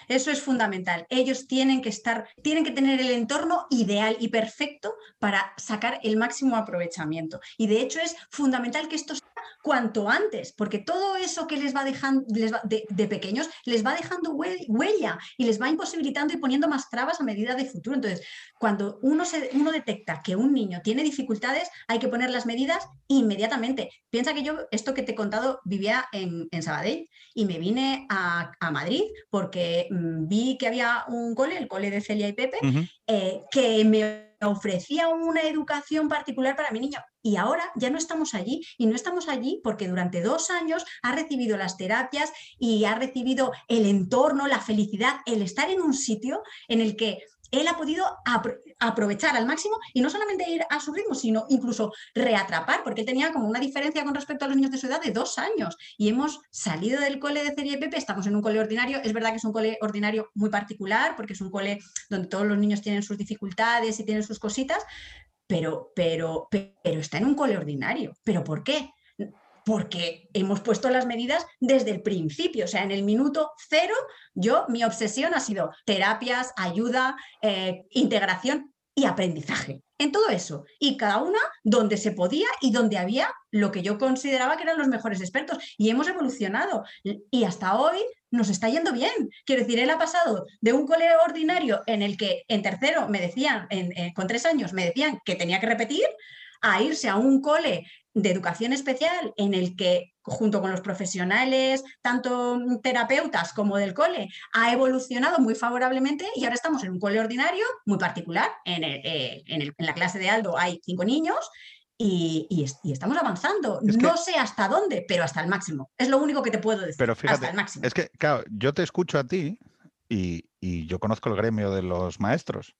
Eso es fundamental. Ellos tienen que estar, tienen que tener el entorno ideal y perfecto para sacar el máximo aprovechamiento. Y de hecho es fundamental que esto cuanto antes, porque todo eso que les va dejando de, pequeños les va dejando huella y les va imposibilitando y poniendo más trabas a medida de futuro. Entonces, cuando uno, se, uno detecta que un niño tiene dificultades, hay que poner las medidas inmediatamente. Piensa que yo, esto que te he contado, vivía en, Sabadell y me vine a, Madrid porque mm, vi que había un cole, el cole de Celia y Pepe, eh, que me ofrecía una educación particular para mi niño. Y ahora ya no estamos allí. Y no estamos allí porque durante dos años ha recibido las terapias y ha recibido el entorno, la felicidad, el estar en un sitio en el que él ha podido aprovechar al máximo y no solamente ir a su ritmo, sino incluso reatrapar, porque él tenía como una diferencia con respecto a los niños de su edad de dos años. Y hemos salido del cole de Serie Pepe, estamos en un cole ordinario. Es verdad que es un cole ordinario muy particular, porque es un cole donde todos los niños tienen sus dificultades y tienen sus cositas, pero, pero, pero está en un cole ordinario. ¿Pero por qué? Porque hemos puesto las medidas desde el principio, o sea, en el minuto cero, yo, mi obsesión ha sido terapias, ayuda, eh, integración y aprendizaje, en todo eso, y cada una donde se podía y donde había lo que yo consideraba que eran los mejores expertos, y hemos evolucionado, y hasta hoy nos está yendo bien. Quiero decir, él ha pasado de un colegio ordinario en el que en tercero me decían, con tres años me decían que tenía que repetir, a irse a un cole de educación especial en el que junto con los profesionales, tanto terapeutas como del cole, ha evolucionado muy favorablemente y ahora estamos en un cole ordinario muy particular. En, eh, la clase de Aldo hay cinco niños y, estamos avanzando. no sé hasta dónde, pero hasta el máximo. Es lo único que te puedo decir. Pero fíjate, hasta el máximo. es que, claro, yo te escucho a ti y, yo conozco el gremio de los maestros.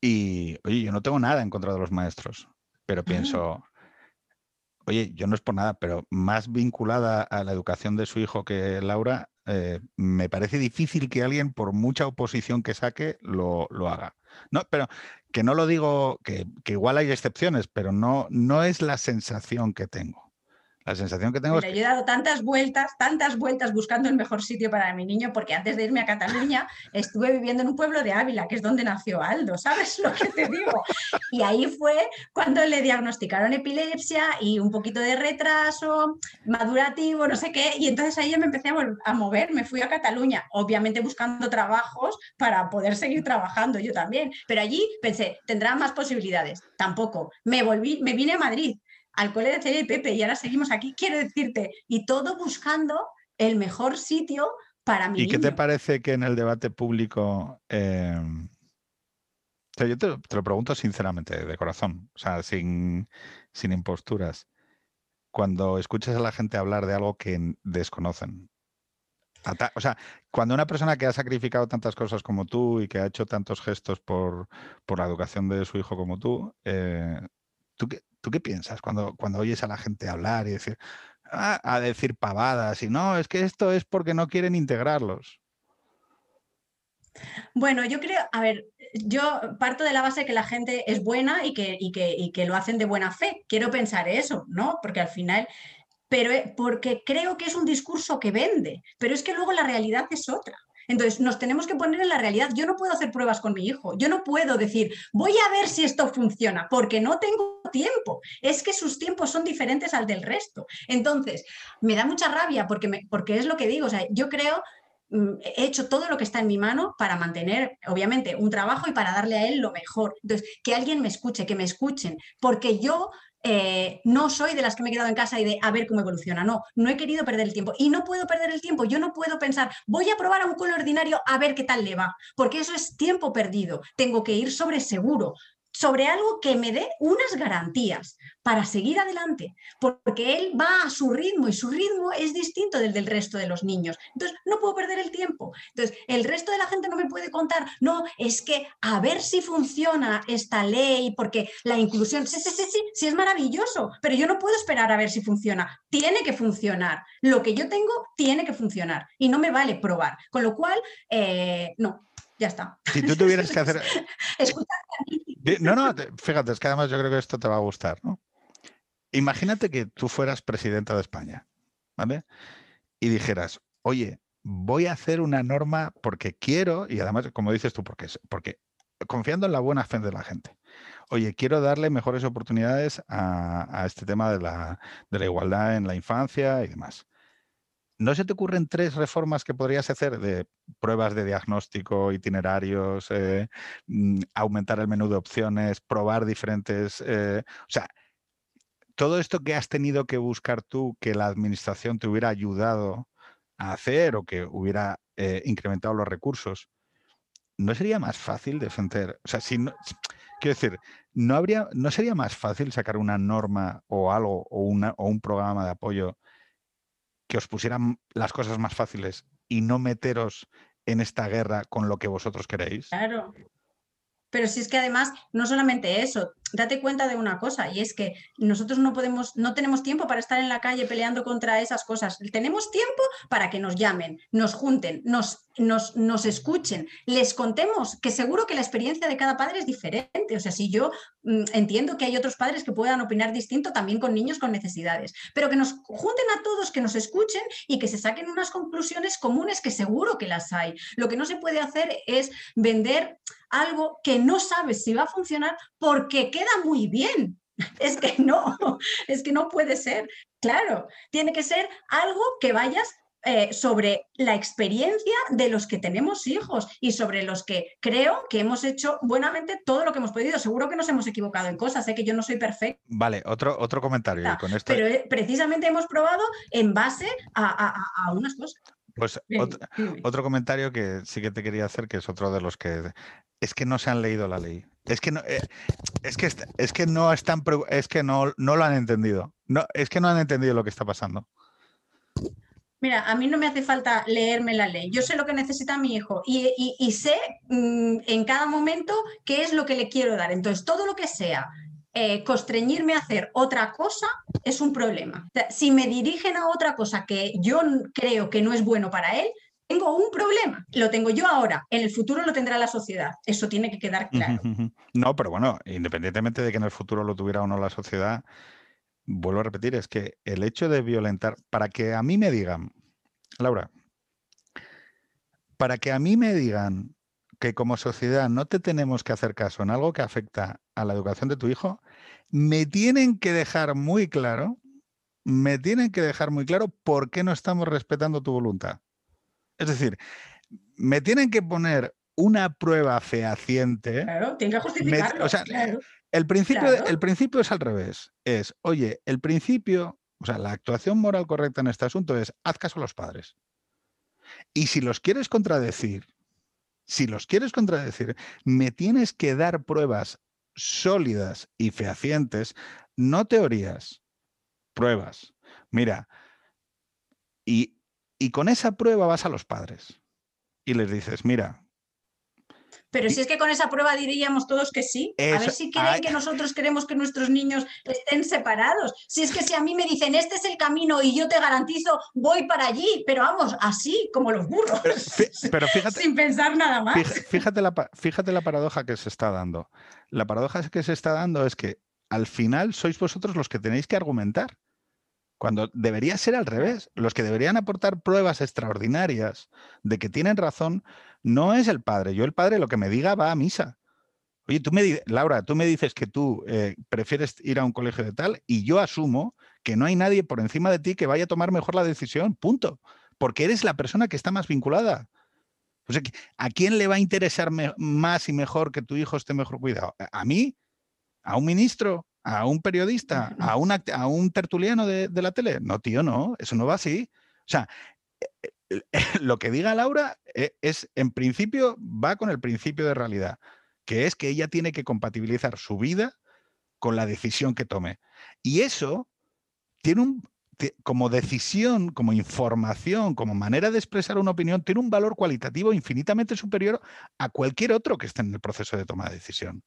Y, oye, yo no tengo nada en contra de los maestros, pero pienso, oye, yo no es por nada, pero más vinculada a la educación de su hijo que Laura, eh, me parece difícil que alguien, por mucha oposición que saque, lo, haga. No, pero que no lo digo, que, que, igual hay excepciones, pero no, no es la sensación que tengo. La sensación que tengo es he dado tantas vueltas, tantas vueltas buscando el mejor sitio para mi niño, porque antes de irme a Cataluña estuve viviendo en un pueblo de Ávila, que es donde nació Aldo, ¿sabes lo que te digo? Y ahí fue cuando le diagnosticaron epilepsia y un poquito de retraso madurativo, no sé qué, y entonces ahí ya me empecé a, a mover, me fui a Cataluña, obviamente buscando trabajos para poder seguir trabajando yo también, pero allí pensé, tendrá más posibilidades, tampoco, me volví, me vine a Madrid al cole de Celia y Pepe y ahora seguimos aquí, quiero decirte, y todo buscando el mejor sitio para mí. ¿Y qué te parece que en el debate público... Em, yo te, lo pregunto sinceramente, de corazón, o sea, sin, sin imposturas. Cuando escuchas a la gente hablar de algo que desconocen, o sea, cuando una persona que ha sacrificado tantas cosas como tú y que ha hecho tantos gestos por, por la educación de su hijo como tú, eh, ¿tú, qué, ¿Tú qué piensas cuando, cuando oyes a la gente hablar y decir, ah, a decir pavadas y no, es que esto es porque no quieren integrarlos? Bueno, yo creo, a ver, yo parto de la base que la gente es buena y que, y que, y que lo hacen de buena fe. Quiero pensar eso, ¿no? Porque al final, pero eh, porque creo que es un discurso que vende, pero es que luego la realidad es otra. Entonces, nos tenemos que poner en la realidad. Yo no puedo hacer pruebas con mi hijo. Yo no puedo decir, voy a ver si esto funciona, porque no tengo tiempo. Es que sus tiempos son diferentes al del resto. Entonces, me da mucha rabia porque, me, porque es lo que digo. O sea, yo creo he hecho todo lo que está en mi mano para mantener, obviamente, un trabajo y para darle a él lo mejor. Entonces, que alguien me escuche, que me escuchen, porque yo eh, no soy de las que me he quedado en casa y de a ver cómo evoluciona. No, no he querido perder el tiempo. Y no puedo perder el tiempo. Yo no puedo pensar, voy a probar a un cole ordinario a ver qué tal le va, porque eso es tiempo perdido. Tengo que ir sobre seguro sobre algo que me dé unas garantías para seguir adelante, porque él va a su ritmo y su ritmo es distinto del del resto de los niños. Entonces, no puedo perder el tiempo. Entonces, el resto de la gente no me puede contar, no, es que a ver si funciona esta ley, porque la inclusión, sí, sí, sí, sí, sí es maravilloso, pero yo no puedo esperar a ver si funciona. Tiene que funcionar. Lo que yo tengo tiene que funcionar y no me vale probar. Con lo cual, eh, no, ya está. Si tú tuvieras que hacer... no, no, fíjate, es que además yo creo que esto te va a gustar, ¿no? Imagínate que tú fueras presidenta de España, ¿vale? Y dijeras, oye, voy a hacer una norma porque quiero, y además, como dices tú, porque, porque confiando en la buena fe de la gente. Oye, quiero darle mejores oportunidades a, este tema de la, de la igualdad en la infancia y demás. ¿No se te ocurren tres reformas que podrías hacer de pruebas de diagnóstico, itinerarios, eh, mm, aumentar el menú de opciones, probar diferentes... Eh, o sea, todo esto que has tenido que buscar tú, que la administración te hubiera ayudado a hacer o que hubiera eh, incrementado los recursos, ¿no sería más fácil defender? O sea, si no, quiero decir, ¿no, habría, ¿no sería más fácil sacar una norma o algo o, una, o un programa de apoyo que os pusieran las cosas más fáciles y no meteros en esta guerra con lo que vosotros queréis. Claro. Pero si es que además, no solamente eso, date cuenta de una cosa, y es que nosotros no podemos, no tenemos tiempo para estar en la calle peleando contra esas cosas. Tenemos tiempo para que nos llamen, nos junten, nos, nos, nos escuchen, les contemos, que seguro que la experiencia de cada padre es diferente. O sea, si yo mm, entiendo que hay otros padres que puedan opinar distinto también con niños con necesidades, pero que nos junten a todos, que nos escuchen y que se saquen unas conclusiones comunes que seguro que las hay. Lo que no se puede hacer es vender algo que no sabes si va a funcionar porque queda muy bien. Es que no, es que no puede ser. Claro, tiene que ser algo que vayas eh, sobre la experiencia de los que tenemos hijos y sobre los que creo que hemos hecho buenamente todo lo que hemos podido. Seguro que nos hemos equivocado en cosas, sé que yo no soy perfecto. Vale, otro, otro comentario. Con esto... Pero eh, precisamente hemos probado en base a unas cosas. Pues otro, comentario que sí que te quería hacer, que es otro de los que es que no se han leído la ley. Es que no, eh, es que, es que no están, es que no, no lo han entendido. No, es que no han entendido lo que está pasando. Mira, a mí no me hace falta leerme la ley. Yo sé lo que necesita mi hijo y, sé mm, en cada momento qué es lo que le quiero dar. Entonces, todo lo que sea eh, constreñirme a hacer otra cosa es un problema. si me dirigen a otra cosa que yo creo que no es bueno para él, tengo un problema. Lo tengo yo ahora, en el futuro lo tendrá la sociedad. Eso tiene que quedar claro. No, pero bueno, independientemente de que en el futuro lo tuviera o no la sociedad, vuelvo a repetir, es que el hecho de violentar, para que a mí me digan, Laura, para que a mí me digan que como sociedad no te tenemos que hacer caso en algo que afecta a la educación de tu hijo, me tienen que dejar muy claro, me tienen que dejar muy claro por qué no estamos respetando tu voluntad. Es decir, me tienen que poner una prueba fehaciente. Claro, tiene que justificarlo. o sea, el, principio, el principio es al revés. Es, oye, el principio, o sea, la actuación moral correcta en este asunto es haz caso a los padres. Y si los quieres contradecir, si los quieres contradecir, me tienes que dar pruebas sólidas y fehacientes, no teorías, pruebas. Mira, y y con esa prueba vas a los padres y les dices, mira. Pero si es que con esa prueba diríamos todos que sí. a ver si creen que nosotros queremos que nuestros niños estén separados. Si es que si a mí me dicen, este es el camino y yo te garantizo, voy para allí, pero vamos, así como los burros. Pero, fíjate, sin pensar nada más. Fíjate la, fíjate la paradoja que se está dando. La paradoja que se está dando es que al final sois vosotros los que tenéis que argumentar. Cuando debería ser al revés. Los que deberían aportar pruebas extraordinarias de que tienen razón no es el padre. Yo el padre lo que me diga va a misa. Oye, tú me Laura, tú me dices que tú eh, prefieres ir a un colegio de tal y yo asumo que no hay nadie por encima de ti que vaya a tomar mejor la decisión, punto. Porque eres la persona que está más vinculada. ¿A quién le va a interesar más y mejor que tu hijo esté mejor cuidado? ¿A mí? ¿A un ministro? A un periodista, a un, a un tertuliano de, la tele. No, tío, no, eso no va así. O sea, eh, eh, lo que diga Laura eh, es, en principio, va con el principio de realidad, que es que ella tiene que compatibilizar su vida con la decisión que tome. Y eso tiene un, como decisión, como información, como manera de expresar una opinión, tiene un valor cualitativo infinitamente superior a cualquier otro que esté en el proceso de toma de decisión.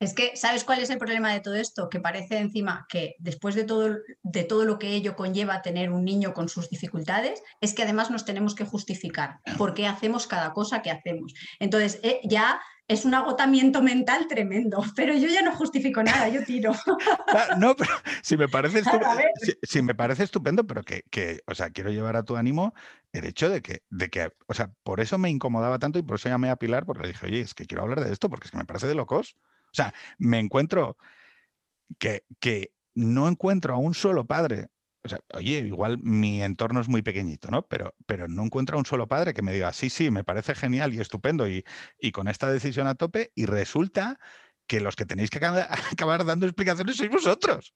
Es que, ¿sabes cuál es el problema de todo esto? Que parece encima que después de todo, de todo lo que ello conlleva tener un niño con sus dificultades, es que además nos tenemos que justificar por qué hacemos cada cosa que hacemos. Entonces, eh, ya es un agotamiento mental tremendo, pero yo ya no justifico nada, yo tiro. Ah, no, pero si me parece estupendo, si, me parece estupendo, pero que, que, o sea, quiero llevar a tu ánimo el hecho de que, de que, o sea, por eso me incomodaba tanto y por eso llamé a Pilar, porque le dije, oye, es que quiero hablar de esto, porque es que me parece de locos. O sea, me encuentro que, que no encuentro a un solo padre. O sea, oye, igual mi entorno es muy pequeñito, ¿no? Pero, pero no encuentro a un solo padre que me diga, sí, sí, me parece genial y estupendo y, y con esta decisión a tope y resulta que los que tenéis que acabar dando explicaciones sois vosotros.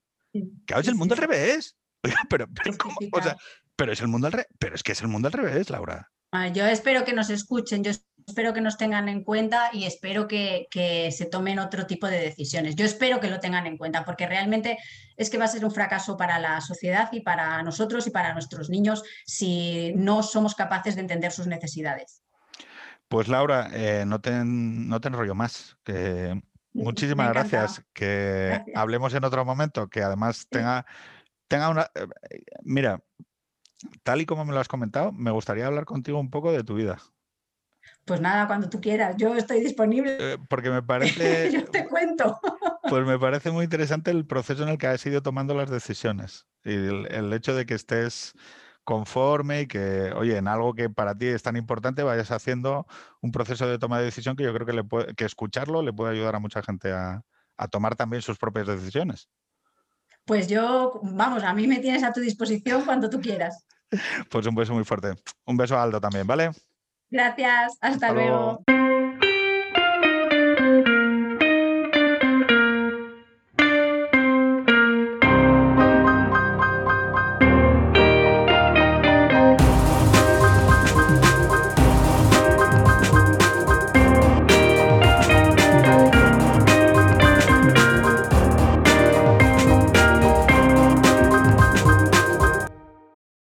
Claro, es el mundo al revés. pero, pero, O sea, pero es el mundo al revés. Pero es que es el mundo al revés, Laura. Ah, yo espero que nos escuchen, yo espero que nos tengan en cuenta y espero que, se tomen otro tipo de decisiones. Yo espero que lo tengan en cuenta porque realmente es que va a ser un fracaso para la sociedad y para nosotros y para nuestros niños si no somos capaces de entender sus necesidades. Pues Laura, eh, no, te, no te enrollo más. Que muchísimas gracias. Que hablemos en otro momento, que además tenga, tenga una... Eh, mira, tal y como me lo has comentado, me gustaría hablar contigo un poco de tu vida. Pues nada, cuando tú quieras, yo estoy disponible. Eh, porque me parece. yo te cuento. pues me parece muy interesante el proceso en el que has ido tomando las decisiones. Y el, hecho de que estés conforme y que, oye, en algo que para ti es tan importante, vayas haciendo un proceso de toma de decisión que yo creo que, le puede, que escucharlo le puede ayudar a mucha gente a tomar también sus propias decisiones. Pues yo, vamos, a mí me tienes a tu disposición cuando tú quieras. Pues un beso muy fuerte. Un beso a Aldo también, ¿vale? Gracias, hasta, luego.